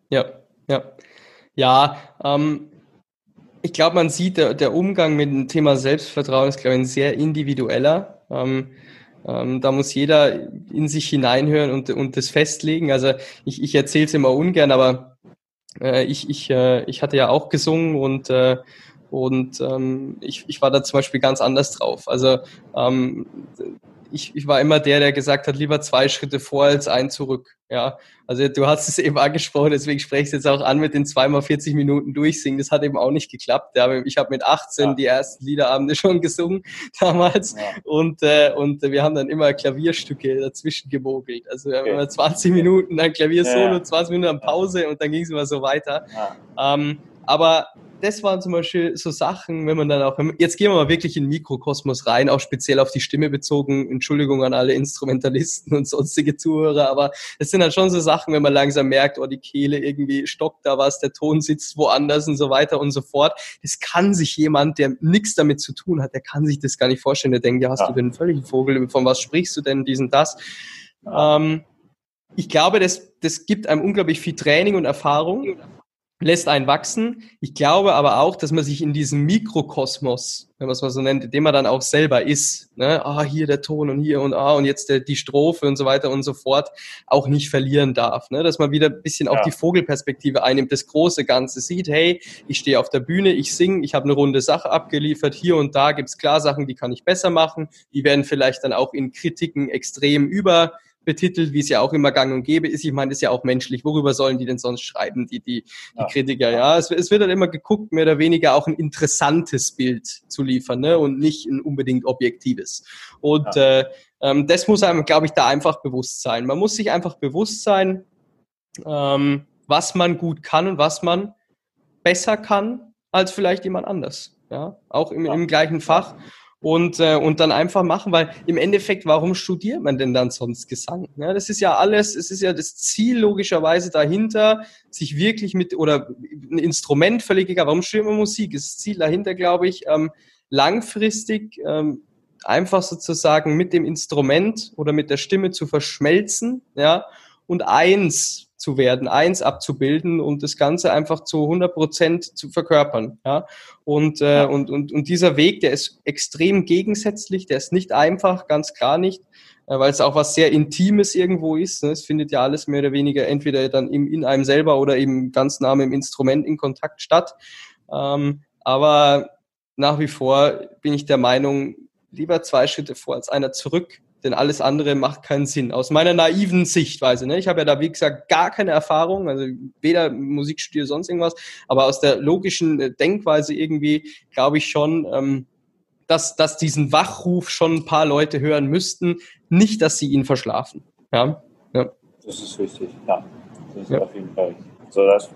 Ja, ja. Ja, ähm, ich glaube, man sieht, der, der, Umgang mit dem Thema Selbstvertrauen ist, glaube ich, ein sehr individueller. Ähm, ähm, da muss jeder in sich hineinhören und, und das festlegen. Also ich, ich erzähle es immer ungern, aber äh, ich, ich, äh, ich hatte ja auch gesungen und, äh, und ähm, ich, ich war da zum Beispiel ganz anders drauf. Also ähm, ich, ich war immer der, der gesagt hat, lieber zwei Schritte vor als ein zurück. Ja, also du hast es eben angesprochen, deswegen spreche ich es jetzt auch an mit den zweimal 40 Minuten durchsingen. Das hat eben auch nicht geklappt. Ja, ich habe mit 18 ja. die ersten Liederabende schon gesungen damals ja. und, äh, und wir haben dann immer Klavierstücke dazwischen gemogelt. Also wir haben okay. immer 20 Minuten dann Klaviersolo, ja. 20 Minuten Pause und dann ging es immer so weiter. Ähm, aber das waren zum Beispiel so Sachen, wenn man dann auch, jetzt gehen wir mal wirklich in den Mikrokosmos rein, auch speziell auf die Stimme bezogen. Entschuldigung an alle Instrumentalisten und sonstige Zuhörer, aber es sind dann schon so Sachen, wenn man langsam merkt, oh, die Kehle irgendwie stockt da was, der Ton sitzt woanders und so weiter und so fort. Das kann sich jemand, der nichts damit zu tun hat, der kann sich das gar nicht vorstellen. Der denkt, ja, hast ja. du denn einen völligen Vogel, von was sprichst du denn, diesen, das? Ja. Ähm, ich glaube, das, das gibt einem unglaublich viel Training und Erfahrung lässt einen wachsen. Ich glaube aber auch, dass man sich in diesem Mikrokosmos, wenn man es mal so nennt, dem man dann auch selber ist, ne, ah, hier der Ton und hier und ah, und jetzt der, die Strophe und so weiter und so fort, auch nicht verlieren darf. Ne? Dass man wieder ein bisschen ja. auch die Vogelperspektive einnimmt, das große Ganze sieht, hey, ich stehe auf der Bühne, ich singe, ich habe eine runde Sache abgeliefert, hier und da gibt's klar Sachen, die kann ich besser machen, die werden vielleicht dann auch in Kritiken extrem über betitelt, wie es ja auch immer gang und gäbe ist. Ich meine, das ist ja auch menschlich. Worüber sollen die denn sonst schreiben, die, die, die ja. Kritiker? Ja, es, es, wird dann immer geguckt, mehr oder weniger auch ein interessantes Bild zu liefern ne? und nicht ein unbedingt objektives. Und ja. äh, ähm, das muss einem, glaube ich, da einfach bewusst sein. Man muss sich einfach bewusst sein, ähm, was man gut kann und was man besser kann als vielleicht jemand anders. Ja, auch im, im gleichen Fach und, äh, und dann einfach machen, weil im Endeffekt, warum studiert man denn dann sonst Gesang? Ja, das ist ja alles, es ist ja das Ziel logischerweise dahinter, sich wirklich mit, oder ein Instrument völlig egal, warum studiert man Musik? Das Ziel dahinter, glaube ich, ähm, langfristig ähm, einfach sozusagen mit dem Instrument oder mit der Stimme zu verschmelzen, ja, und eins zu werden, eins abzubilden und das Ganze einfach zu 100 Prozent zu verkörpern. Ja? Und, äh, und, und, und dieser Weg, der ist extrem gegensätzlich, der ist nicht einfach, ganz klar nicht, äh, weil es auch was sehr Intimes irgendwo ist. Ne? Es findet ja alles mehr oder weniger entweder dann im, in einem selber oder eben ganz nah mit dem Instrument in Kontakt statt. Ähm, aber nach wie vor bin ich der Meinung, lieber zwei Schritte vor als einer zurück denn alles andere macht keinen Sinn. Aus meiner naiven Sichtweise. Ne? Ich habe ja da, wie gesagt, gar keine Erfahrung, also weder Musikstudio sonst irgendwas, aber aus der logischen äh, Denkweise irgendwie glaube ich schon, ähm, dass, dass diesen Wachruf schon ein paar Leute hören müssten, nicht, dass sie ihn verschlafen. Ja, ja. Das ist richtig, ja. Das ist ja. auf jeden Fall richtig. So, das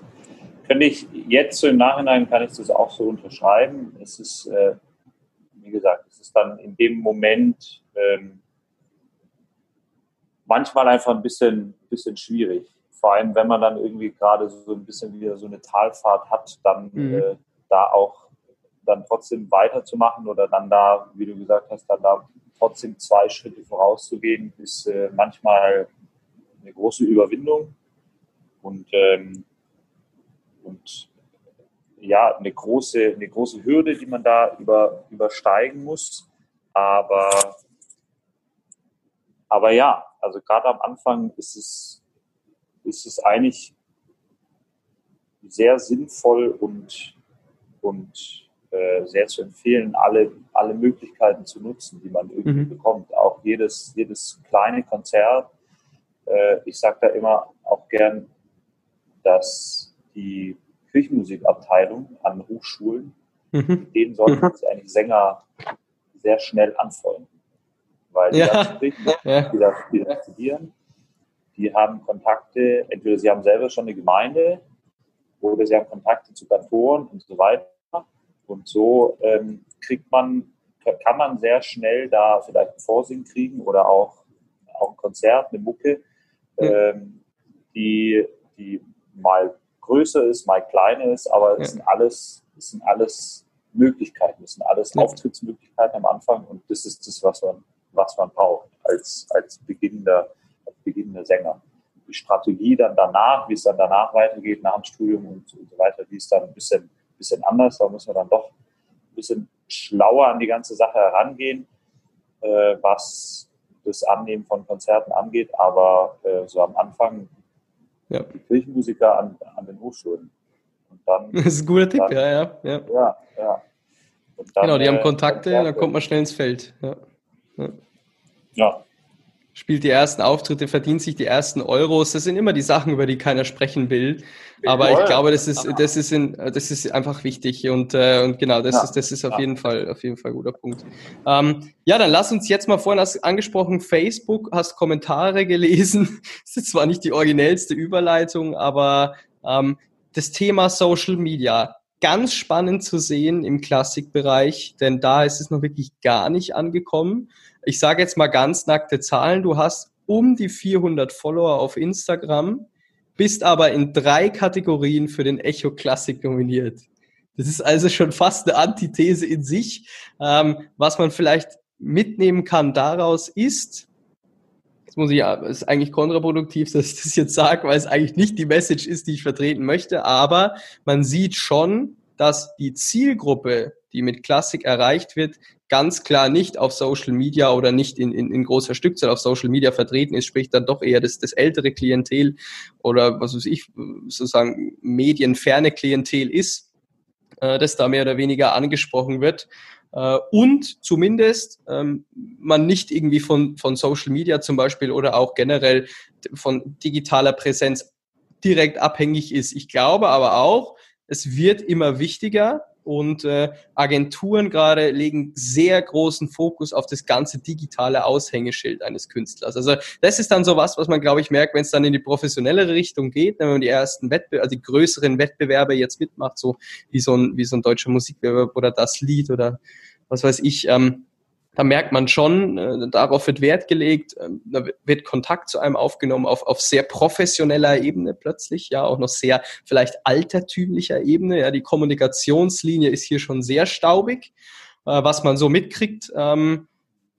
könnte ich jetzt so im Nachhinein kann ich das auch so unterschreiben. Es ist, äh, wie gesagt, es ist dann in dem Moment, ähm, manchmal einfach ein bisschen, bisschen schwierig. Vor allem, wenn man dann irgendwie gerade so ein bisschen wieder so eine Talfahrt hat, dann mhm. äh, da auch dann trotzdem weiterzumachen oder dann da, wie du gesagt hast, dann da trotzdem zwei Schritte vorauszugehen, ist äh, manchmal eine große Überwindung und, ähm, und ja, eine große, eine große Hürde, die man da über, übersteigen muss. Aber, aber ja, also gerade am Anfang ist es, ist es eigentlich sehr sinnvoll und, und äh, sehr zu empfehlen, alle, alle Möglichkeiten zu nutzen, die man irgendwie mhm. bekommt. Auch jedes, jedes kleine Konzert. Äh, ich sage da immer auch gern, dass die Kirchenmusikabteilung an Hochschulen, mhm. denen sollten mhm. sich eigentlich Sänger sehr schnell anfreunden. Weil die, ja. Kirchen, ja. die, da, die da studieren, die haben Kontakte, entweder sie haben selber schon eine Gemeinde oder sie haben Kontakte zu Kantoren und so weiter. Und so ähm, kriegt man, kann man sehr schnell da vielleicht ein Vorsingen kriegen oder auch, auch ein Konzert, eine Mucke, ähm, die, die mal größer ist, mal kleiner ist, aber es sind alles, es sind alles Möglichkeiten, es sind alles ja. Auftrittsmöglichkeiten am Anfang und das ist das, was man, was man braucht als, als beginnender, als beginnender Sänger. Die Strategie dann danach, wie es dann danach weitergeht, nach dem Studium und, und so weiter, die ist dann ein bisschen bisschen anders. Da müssen wir dann doch ein bisschen schlauer an die ganze Sache herangehen, äh, was das Annehmen von Konzerten angeht. Aber äh, so am Anfang ja. die Kirchenmusiker an, an den Hochschulen. Und dann, das ist ein guter Tipp, ja, ja. Ja, ja. ja. Dann, genau, die haben äh, Kontakte, Konzerte. dann kommt man schnell ins Feld. Ja. ja. Ja spielt die ersten Auftritte, verdient sich die ersten Euros. Das sind immer die Sachen, über die keiner sprechen will. Aber ich glaube, das ist, das ist, in, das ist einfach wichtig und, äh, und genau, das ja. ist, das ist auf jeden Fall, auf jeden Fall ein guter Punkt. Ähm, ja, dann lass uns jetzt mal vorhin, hast angesprochen, Facebook, hast Kommentare gelesen. Das ist zwar nicht die originellste Überleitung, aber ähm, das Thema Social Media, ganz spannend zu sehen im Klassikbereich, denn da ist es noch wirklich gar nicht angekommen ich sage jetzt mal ganz nackte Zahlen, du hast um die 400 Follower auf Instagram, bist aber in drei Kategorien für den Echo Classic nominiert. Das ist also schon fast eine Antithese in sich. Ähm, was man vielleicht mitnehmen kann daraus ist, jetzt muss ich, es ist eigentlich kontraproduktiv, dass ich das jetzt sage, weil es eigentlich nicht die Message ist, die ich vertreten möchte, aber man sieht schon, dass die Zielgruppe, die mit Klassik erreicht wird, ganz klar nicht auf Social Media oder nicht in, in, in großer Stückzahl auf Social Media vertreten ist, sprich dann doch eher das, das ältere Klientel oder was weiß ich, sozusagen medienferne Klientel ist, äh, das da mehr oder weniger angesprochen wird. Äh, und zumindest ähm, man nicht irgendwie von, von Social Media zum Beispiel oder auch generell von digitaler Präsenz direkt abhängig ist. Ich glaube aber auch, es wird immer wichtiger, und äh, Agenturen gerade legen sehr großen Fokus auf das ganze digitale Aushängeschild eines Künstlers. Also das ist dann so was, was man, glaube ich, merkt, wenn es dann in die professionellere Richtung geht, wenn man die ersten Wettbewerbe, also die größeren Wettbewerbe jetzt mitmacht, so wie so ein, wie so ein deutscher Musikwettbewerb oder das Lied oder was weiß ich, ähm, da merkt man schon, äh, darauf wird Wert gelegt, äh, da wird Kontakt zu einem aufgenommen auf, auf sehr professioneller Ebene plötzlich, ja, auch noch sehr vielleicht altertümlicher Ebene. Ja, die Kommunikationslinie ist hier schon sehr staubig, äh, was man so mitkriegt. Ähm,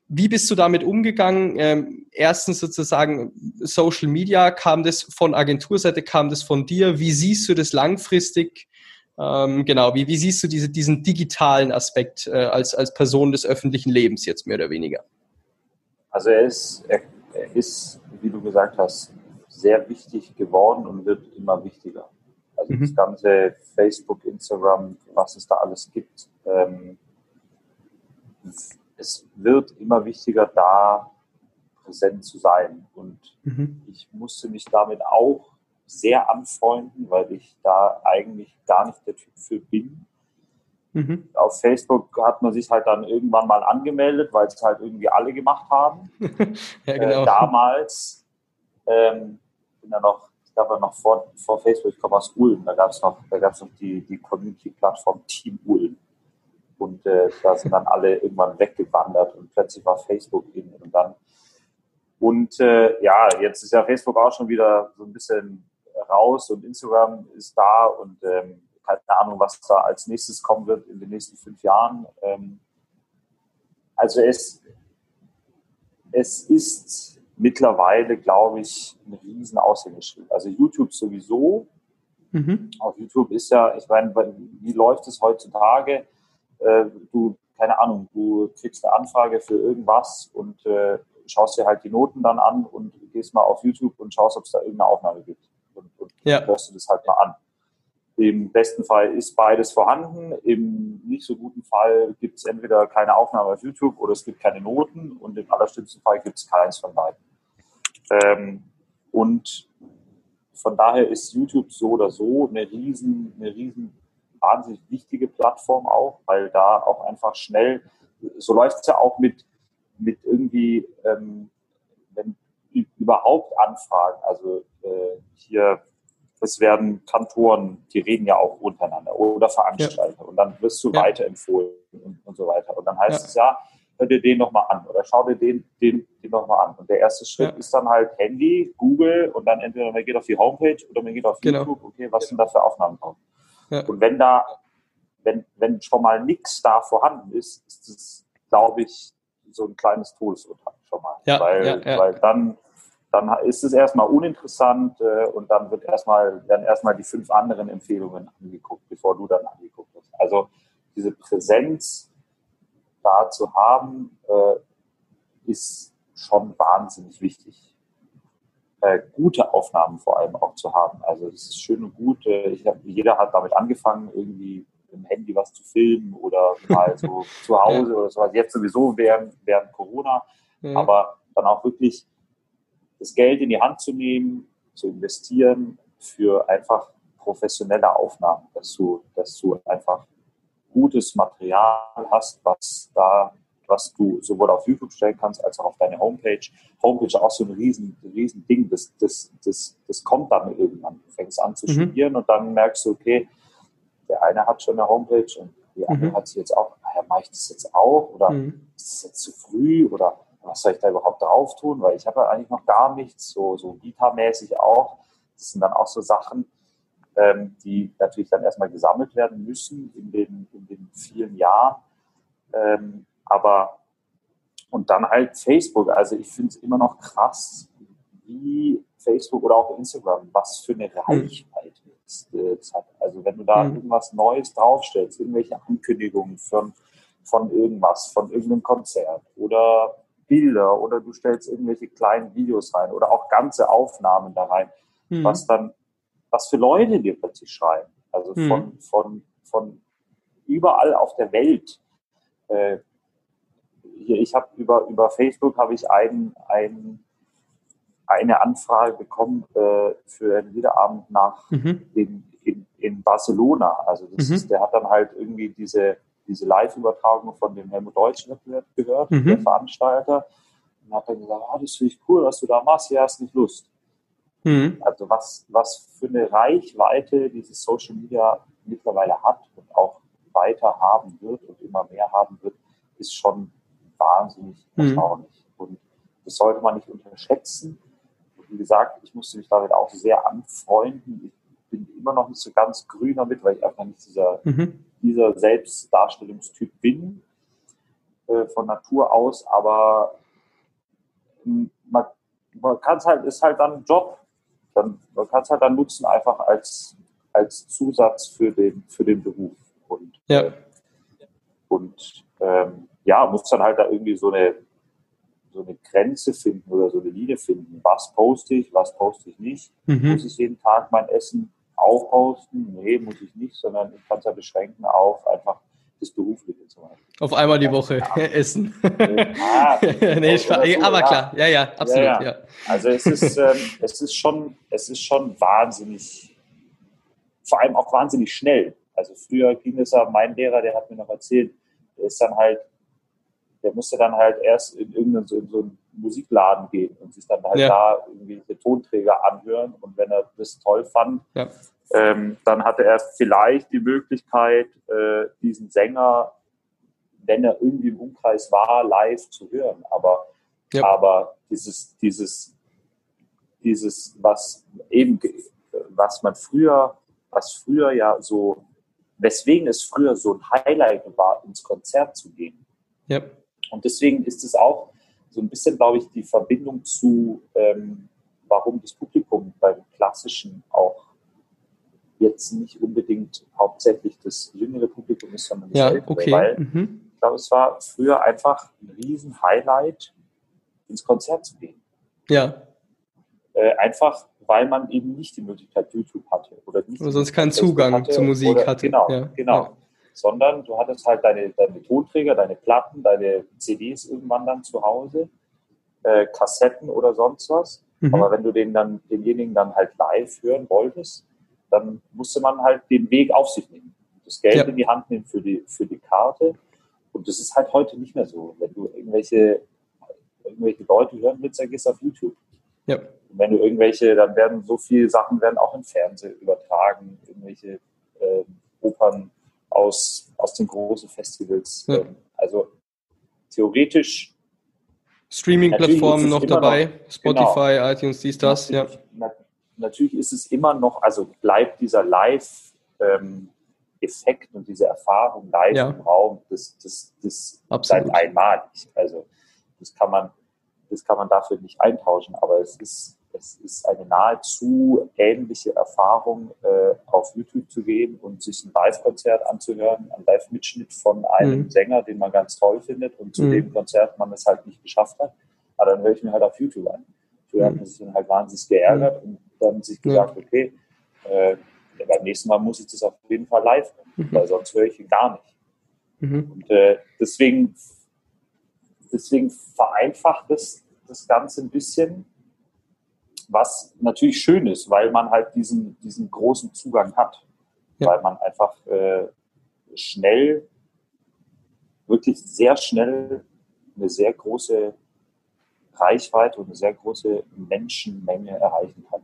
wie bist du damit umgegangen? Ähm, erstens sozusagen Social Media, kam das von Agenturseite, kam das von dir? Wie siehst du das langfristig? Ähm, genau, wie, wie siehst du diese, diesen digitalen Aspekt äh, als, als Person des öffentlichen Lebens jetzt mehr oder weniger? Also er ist, er, er ist, wie du gesagt hast, sehr wichtig geworden und wird immer wichtiger. Also mhm. das ganze Facebook, Instagram, was es da alles gibt, ähm, es wird immer wichtiger, da präsent zu sein. Und mhm. ich musste mich damit auch sehr anfreunden, weil ich da eigentlich gar nicht der Typ für bin. Mhm. Auf Facebook hat man sich halt dann irgendwann mal angemeldet, weil es halt irgendwie alle gemacht haben. ja, genau. äh, damals, ähm, bin ja noch, ich glaube noch vor, vor Facebook, ich komme aus Ulm, da gab es noch, da gab's noch die, die Community-Plattform Team Ulm. Und äh, da sind dann alle irgendwann weggewandert und plötzlich war Facebook in und dann. Und äh, ja, jetzt ist ja Facebook auch schon wieder so ein bisschen raus und Instagram ist da und ähm, keine Ahnung, was da als nächstes kommen wird in den nächsten fünf Jahren. Ähm, also es, es ist mittlerweile, glaube ich, ein riesen Aushängeschild. Also YouTube sowieso. Mhm. Auf YouTube ist ja, ich meine, wie läuft es heutzutage? Äh, du, keine Ahnung, du kriegst eine Anfrage für irgendwas und äh, schaust dir halt die Noten dann an und gehst mal auf YouTube und schaust, ob es da irgendeine Aufnahme gibt und, und ja. hörst du das halt mal an. Im besten Fall ist beides vorhanden, im nicht so guten Fall gibt es entweder keine Aufnahme auf YouTube oder es gibt keine Noten und im allerschlimmsten Fall gibt es keins von beiden. Ähm, und von daher ist YouTube so oder so eine riesen, eine riesen, wahnsinnig wichtige Plattform auch, weil da auch einfach schnell, so läuft es ja auch mit, mit irgendwie, ähm, überhaupt Anfragen, also äh, hier es werden Kantoren, die reden ja auch untereinander oder Veranstalter ja. und dann wirst du ja. weiterempfohlen und, und, so weiter. Und dann heißt ja. es ja, hör dir den nochmal an oder schau dir den, den, den nochmal an. Und der erste Schritt ja. ist dann halt Handy, Google und dann entweder man geht auf die Homepage oder man geht auf genau. YouTube, okay, was sind da für Aufnahmen drauf? Und wenn da, wenn, wenn schon mal nichts da vorhanden ist, ist es, glaube ich, so ein kleines Todesurteil schon mal. weil, weil dann dann ist es erstmal uninteressant äh, und dann wird erstmal, werden erstmal die fünf anderen Empfehlungen angeguckt, bevor du dann angeguckt hast. Also diese Präsenz da zu haben, äh, ist schon wahnsinnig wichtig. Äh, gute Aufnahmen vor allem auch zu haben. Also es ist schön und gut. Äh, hab, jeder hat damit angefangen, irgendwie im Handy was zu filmen oder mal so zu Hause ja. oder sowas. Jetzt sowieso während, während Corona. Ja. Aber dann auch wirklich das Geld in die Hand zu nehmen, zu investieren für einfach professionelle Aufnahmen, dass du, dass du einfach gutes Material hast, was da, was du sowohl auf YouTube stellen kannst, als auch auf deine Homepage. Homepage ist auch so ein riesen, riesen Ding. Das, das, das, das kommt dann irgendwann. Du fängst an zu mhm. studieren und dann merkst du, okay, der eine hat schon eine Homepage und die andere mhm. hat sie jetzt auch, naja, mache ich das jetzt auch? Oder mhm. ist es jetzt zu früh? Oder was soll ich da überhaupt drauf tun? Weil ich habe ja eigentlich noch gar nichts, so, so Vita-mäßig auch. Das sind dann auch so Sachen, ähm, die natürlich dann erstmal gesammelt werden müssen in den, in den vielen Jahren. Ähm, aber und dann halt Facebook. Also ich finde es immer noch krass, wie Facebook oder auch Instagram, was für eine hm. Reichweite es äh, hat. Also wenn du da mhm. irgendwas Neues draufstellst, irgendwelche Ankündigungen von, von irgendwas, von irgendeinem Konzert oder Bilder oder du stellst irgendwelche kleinen Videos rein oder auch ganze Aufnahmen da rein, mhm. was dann, was für Leute dir plötzlich schreiben. Also mhm. von, von, von überall auf der Welt. Äh, hier, ich habe über, über Facebook habe ich ein, ein, eine Anfrage bekommen äh, für einen Liederabend nach mhm. in, in, in Barcelona. Also das mhm. ist, der hat dann halt irgendwie diese diese Live-Übertragung von dem Helmut Deutsch-Wettbewerb gehört, mhm. der Veranstalter. Und hat dann gesagt, ah, das finde ich cool, was du da machst, ja, hast nicht Lust. Mhm. Also was, was für eine Reichweite dieses Social Media mittlerweile hat und auch weiter haben wird und immer mehr haben wird, ist schon wahnsinnig mhm. erstaunlich. Und das sollte man nicht unterschätzen. Und wie gesagt, ich musste mich damit auch sehr anfreunden. Ich bin immer noch nicht so ganz grün damit, weil ich einfach nicht dieser mhm dieser Selbstdarstellungstyp bin, äh, von Natur aus, aber hm, man, man kann es halt, ist halt dann ein Job. Dann, man kann es halt dann nutzen, einfach als, als Zusatz für den, für den Beruf. Und, ja. Äh, und ähm, ja, muss dann halt da irgendwie so eine, so eine Grenze finden oder so eine Linie finden. Was poste ich, was poste ich nicht? Mhm. Muss ich jeden Tag mein Essen auch posten? Nee, muss ich nicht, sondern ich kann es ja beschränken auf einfach das Berufliche zum Beispiel. Auf einmal die Woche ja. essen. Ja, nee, so, aber ja. klar, ja, ja, absolut. Ja, Also es ist, ähm, es ist schon, es ist schon wahnsinnig, vor allem auch wahnsinnig schnell. Also früher ging es ja, mein Lehrer, der hat mir noch erzählt, der ist dann halt, der musste dann halt erst in irgendeinen so, in so einen Musikladen gehen und sich dann halt da irgendwelche Tonträger anhören und wenn er das toll fand, ähm, dann hatte er vielleicht die Möglichkeit, äh, diesen Sänger, wenn er irgendwie im Umkreis war, live zu hören. Aber, ja. aber dieses, dieses, dieses, was eben, was man früher, was früher ja so, weswegen es früher so ein Highlight war, ins Konzert zu gehen. Ja. Und deswegen ist es auch so ein bisschen, glaube ich, die Verbindung zu, ähm, warum das Publikum beim Klassischen auch jetzt nicht unbedingt hauptsächlich das jüngere Publikum ist, sondern das ja, ältere. Okay. Weil mhm. ich glaube, es war früher einfach ein riesen Highlight, ins Konzert zu gehen. Ja. Äh, einfach, weil man eben nicht die Möglichkeit YouTube hatte. Oder, nicht oder sonst keinen Zugang zur Musik oder, hatte. Genau, ja. genau. Ja. sondern du hattest halt deine, deine Tonträger, deine Platten, deine CDs irgendwann dann zu Hause, äh, Kassetten oder sonst was. Mhm. Aber wenn du den dann, denjenigen dann halt live hören wolltest, dann musste man halt den Weg auf sich nehmen. Das Geld ja. in die Hand nehmen für die, für die Karte. Und das ist halt heute nicht mehr so. Wenn du irgendwelche, irgendwelche Leute hören willst, dann gehst du auf YouTube. Ja. Und wenn du irgendwelche, dann werden so viele Sachen werden auch im Fernsehen übertragen, irgendwelche äh, Opern aus, aus den großen Festivals. Ja. Ähm, also theoretisch Streaming-Plattformen noch dabei, noch, Spotify, genau. iTunes, dies, das, ja. Natürlich ist es immer noch, also bleibt dieser Live-Effekt ähm, und diese Erfahrung live ja. im Raum, das, das, das bleibt einmalig. Also das kann man, das kann man dafür nicht eintauschen, aber es ist, es ist eine nahezu ähnliche Erfahrung, äh, auf YouTube zu gehen und sich ein Live-Konzert anzuhören, ein Live-Mitschnitt von einem mhm. Sänger, den man ganz toll findet und zu mhm. dem Konzert man es halt nicht geschafft hat. Aber dann höre ich mir halt auf YouTube an. Früher mhm. hat man sich dann halt wahnsinnig geärgert und dann sich gesagt, okay, äh, beim nächsten Mal muss ich das auf jeden Fall live hören, mhm. weil sonst höre ich ihn gar nicht. Mhm. Und äh, deswegen, deswegen vereinfacht es das Ganze ein bisschen was natürlich schön ist, weil man halt diesen, diesen großen Zugang hat. Ja. Weil man einfach äh, schnell, wirklich sehr schnell eine sehr große Reichweite und eine sehr große Menschenmenge erreichen kann.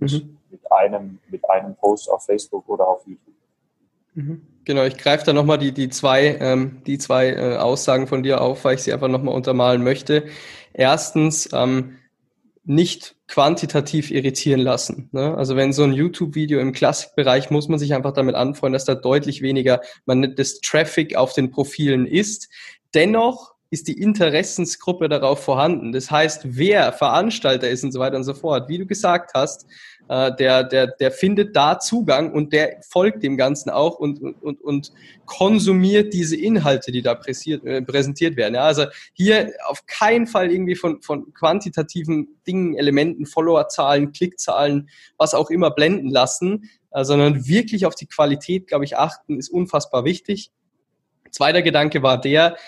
Mit, mhm. mit, einem, mit einem Post auf Facebook oder auf YouTube. Mhm. Genau, ich greife da nochmal die, die zwei, ähm, die zwei äh, Aussagen von dir auf, weil ich sie einfach nochmal untermalen möchte. Erstens, ähm, nicht quantitativ irritieren lassen. Ne? Also wenn so ein YouTube-Video im Klassikbereich muss man sich einfach damit anfreunden, dass da deutlich weniger man das Traffic auf den Profilen ist. Dennoch ist die Interessensgruppe darauf vorhanden. Das heißt, wer Veranstalter ist und so weiter und so fort, wie du gesagt hast, äh, der, der, der findet da Zugang und der folgt dem Ganzen auch und, und, und konsumiert diese Inhalte, die da präsiert, äh, präsentiert werden. Ja, also hier auf keinen Fall irgendwie von, von quantitativen Dingen, Elementen, Followerzahlen, Klickzahlen, was auch immer blenden lassen, äh, sondern wirklich auf die Qualität, glaube ich, achten, ist unfassbar wichtig. Zweiter Gedanke war der,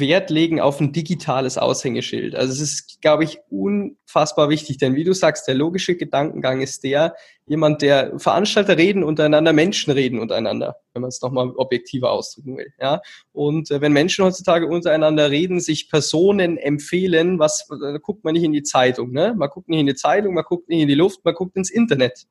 Wert legen auf ein digitales Aushängeschild. Also es ist, glaube ich, unfassbar wichtig, denn wie du sagst, der logische Gedankengang ist der, jemand, der Veranstalter reden untereinander, Menschen reden untereinander, wenn man es nochmal objektiver ausdrücken will. Ja? Und äh, wenn Menschen heutzutage untereinander reden, sich Personen empfehlen, was da guckt man nicht in die Zeitung, ne? Man guckt nicht in die Zeitung, man guckt nicht in die Luft, man guckt ins Internet.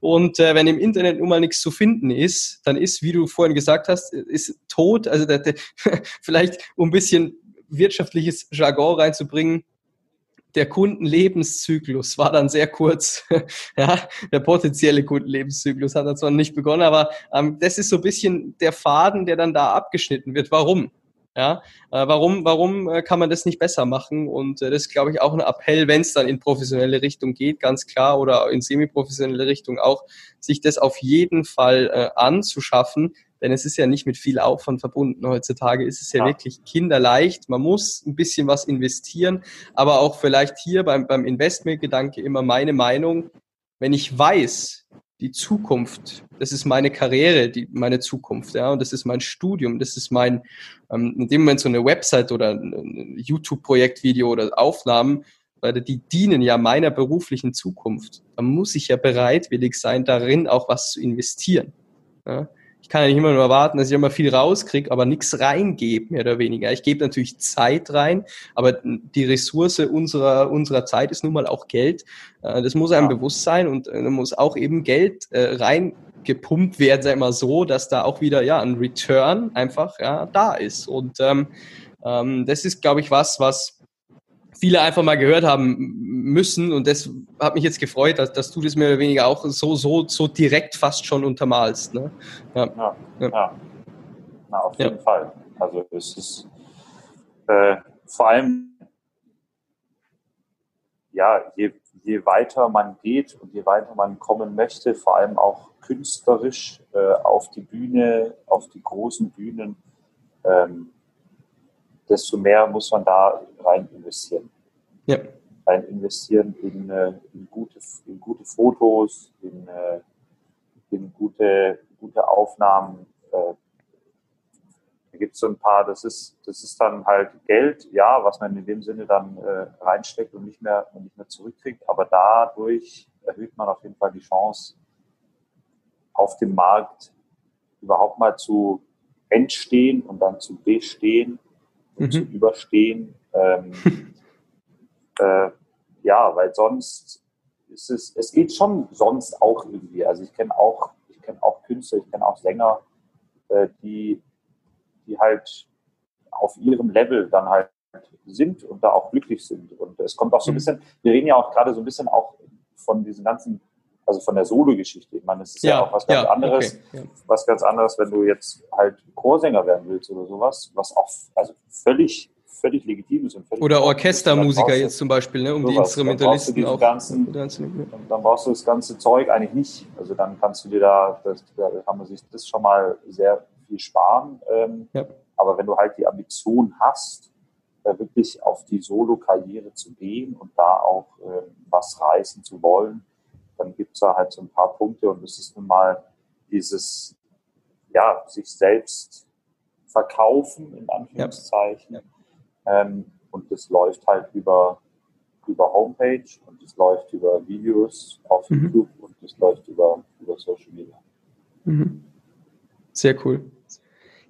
Und äh, wenn im Internet nun mal nichts zu finden ist, dann ist, wie du vorhin gesagt hast, ist tot. Also der, der, vielleicht um ein bisschen wirtschaftliches Jargon reinzubringen, der Kundenlebenszyklus war dann sehr kurz. ja, der potenzielle Kundenlebenszyklus hat dann zwar nicht begonnen, aber ähm, das ist so ein bisschen der Faden, der dann da abgeschnitten wird. Warum? Ja, äh, warum, warum äh, kann man das nicht besser machen? Und äh, das ist, glaube ich, auch ein Appell, wenn es dann in professionelle Richtung geht, ganz klar, oder in semi-professionelle Richtung auch, sich das auf jeden Fall äh, anzuschaffen, denn es ist ja nicht mit viel Aufwand verbunden. Heutzutage ist es ja, ja, wirklich kinderleicht. Man muss ein bisschen was investieren, aber auch vielleicht hier beim, beim Investmentgedanke immer meine Meinung. Wenn ich weiß, die Zukunft, das ist meine Karriere, die, meine Zukunft, ja, und das ist mein Studium, das ist mein, ähm, in dem Moment so eine Website oder ein YouTube-Projektvideo oder Aufnahmen, weil die dienen ja meiner beruflichen Zukunft. Da muss ich ja bereitwillig sein, darin auch was zu investieren. Ja ich kann ja nicht immer nur erwarten, dass ich immer viel rauskriege, aber nichts reingebe, mehr oder weniger. Ich gebe natürlich Zeit rein, aber die Ressource unserer, unserer Zeit ist nun mal auch Geld. Äh, das muss einem ja. bewusst sein und äh, da muss auch eben Geld äh, reingepumpt werden, sei mal so, dass da auch wieder ja ein Return einfach ja da ist. Und ähm, ähm, das ist, glaube ich, was, was viele einfach mal gehört haben müssen. Und das hat mich jetzt gefreut, dass, dass du das mehr oder weniger auch so, so, so direkt fast schon untermalst. Ne? Ja. Ja, ja. ja. Na, auf jeden Fall. Also es ist äh, vor allem, ja, je, je weiter man geht und je weiter man kommen möchte, vor allem auch künstlerisch äh, auf die Bühne, auf die großen Bühnen, ähm, desto mehr muss man da rein investieren. Ja. Rein investieren in, äh, in, gute, in gute Fotos, in, äh, in gute, gute Aufnahmen, äh, Da gibt es so ein paar, das ist, das ist dann halt Geld, ja, was man in dem Sinne dann reinsteckt und nicht mehr, nicht mehr zurückkriegt. Aber dadurch erhöht man auf jeden Fall die Chance, auf dem Markt überhaupt mal zu entstehen und dann zu bestehen und mhm. zu überstehen. Ähm, äh, ja, weil sonst ist es, es geht schon sonst auch irgendwie. Also ich kenne auch, ich kenne auch Künstler, ich kenne auch Sänger, äh, die, die halt auf ihrem Level dann halt sind und da auch glücklich sind. Und es kommt auch so ein mhm. bisschen, wir reden ja auch gerade so ein bisschen auch von diesen ganzen, also von der Solo-Geschichte. Ich meine, es ist ja, ja, auch was ganz ja, anderes, okay, ja. was ganz anderes, wenn du jetzt halt Chorsänger werden willst oder sowas, was auch also völlig völlig legitim ist. Und völlig Oder Orchestermusiker jetzt zum Beispiel, ne, um sowas. die Instrumentalisten dann auch. Ganzen, dann brauchst du das ganze Zeug eigentlich nicht. Also dann kannst du dir da, das, da kann man sich das schon mal sehr viel sparen. Ähm, ja. Aber wenn du halt die Ambition hast, da wirklich auf die Solo-Karriere zu gehen und da auch äh, was reißen zu wollen, dann gibt es da halt so ein paar Punkte und das ist nun mal dieses, ja, sich selbst verkaufen, in Anführungszeichen. Ja. Ähm, und das läuft halt über, über Homepage und das läuft über Videos auf mhm. YouTube und das läuft über, über Social Media. Mhm. Sehr cool.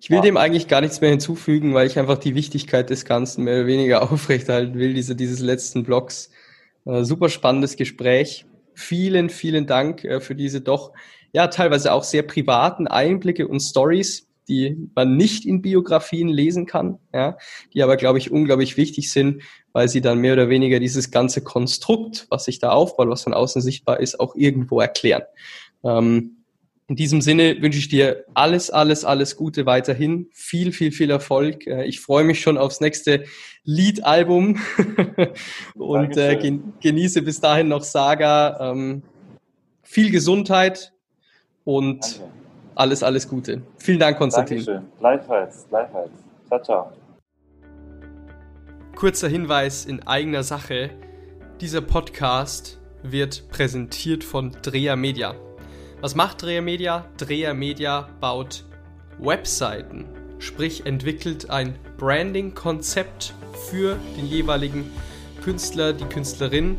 Ich will ja. dem eigentlich gar nichts mehr hinzufügen, weil ich einfach die Wichtigkeit des Ganzen mehr oder weniger aufrechterhalten will, diese, dieses letzten Blogs. Äh, super spannendes Gespräch. Vielen, vielen Dank äh, für diese doch, ja, teilweise auch sehr privaten Einblicke und Stories die man nicht in Biografien lesen kann, ja, die aber, glaube ich, unglaublich wichtig sind, weil sie dann mehr oder weniger dieses ganze Konstrukt, was sich da aufbaut, was von außen sichtbar ist, auch irgendwo erklären. Ähm, in diesem Sinne wünsche ich dir alles, alles, alles Gute weiterhin. Viel, viel, viel Erfolg. Äh, ich freue mich schon aufs nächste Lied-Album und äh, genieße bis dahin noch Saga. Ähm, viel Gesundheit und Danke alles, alles Gute. Vielen Dank, Konstantin. Dankeschön. Gleichfalls, gleichfalls. Ciao, ciao. Kurzer Hinweis in eigener Sache. Dieser Podcast wird präsentiert von Dreher Media. Was macht Dreher Media? Dreher Media baut Webseiten, sprich entwickelt ein Branding-Konzept für den jeweiligen Künstler, die Künstlerin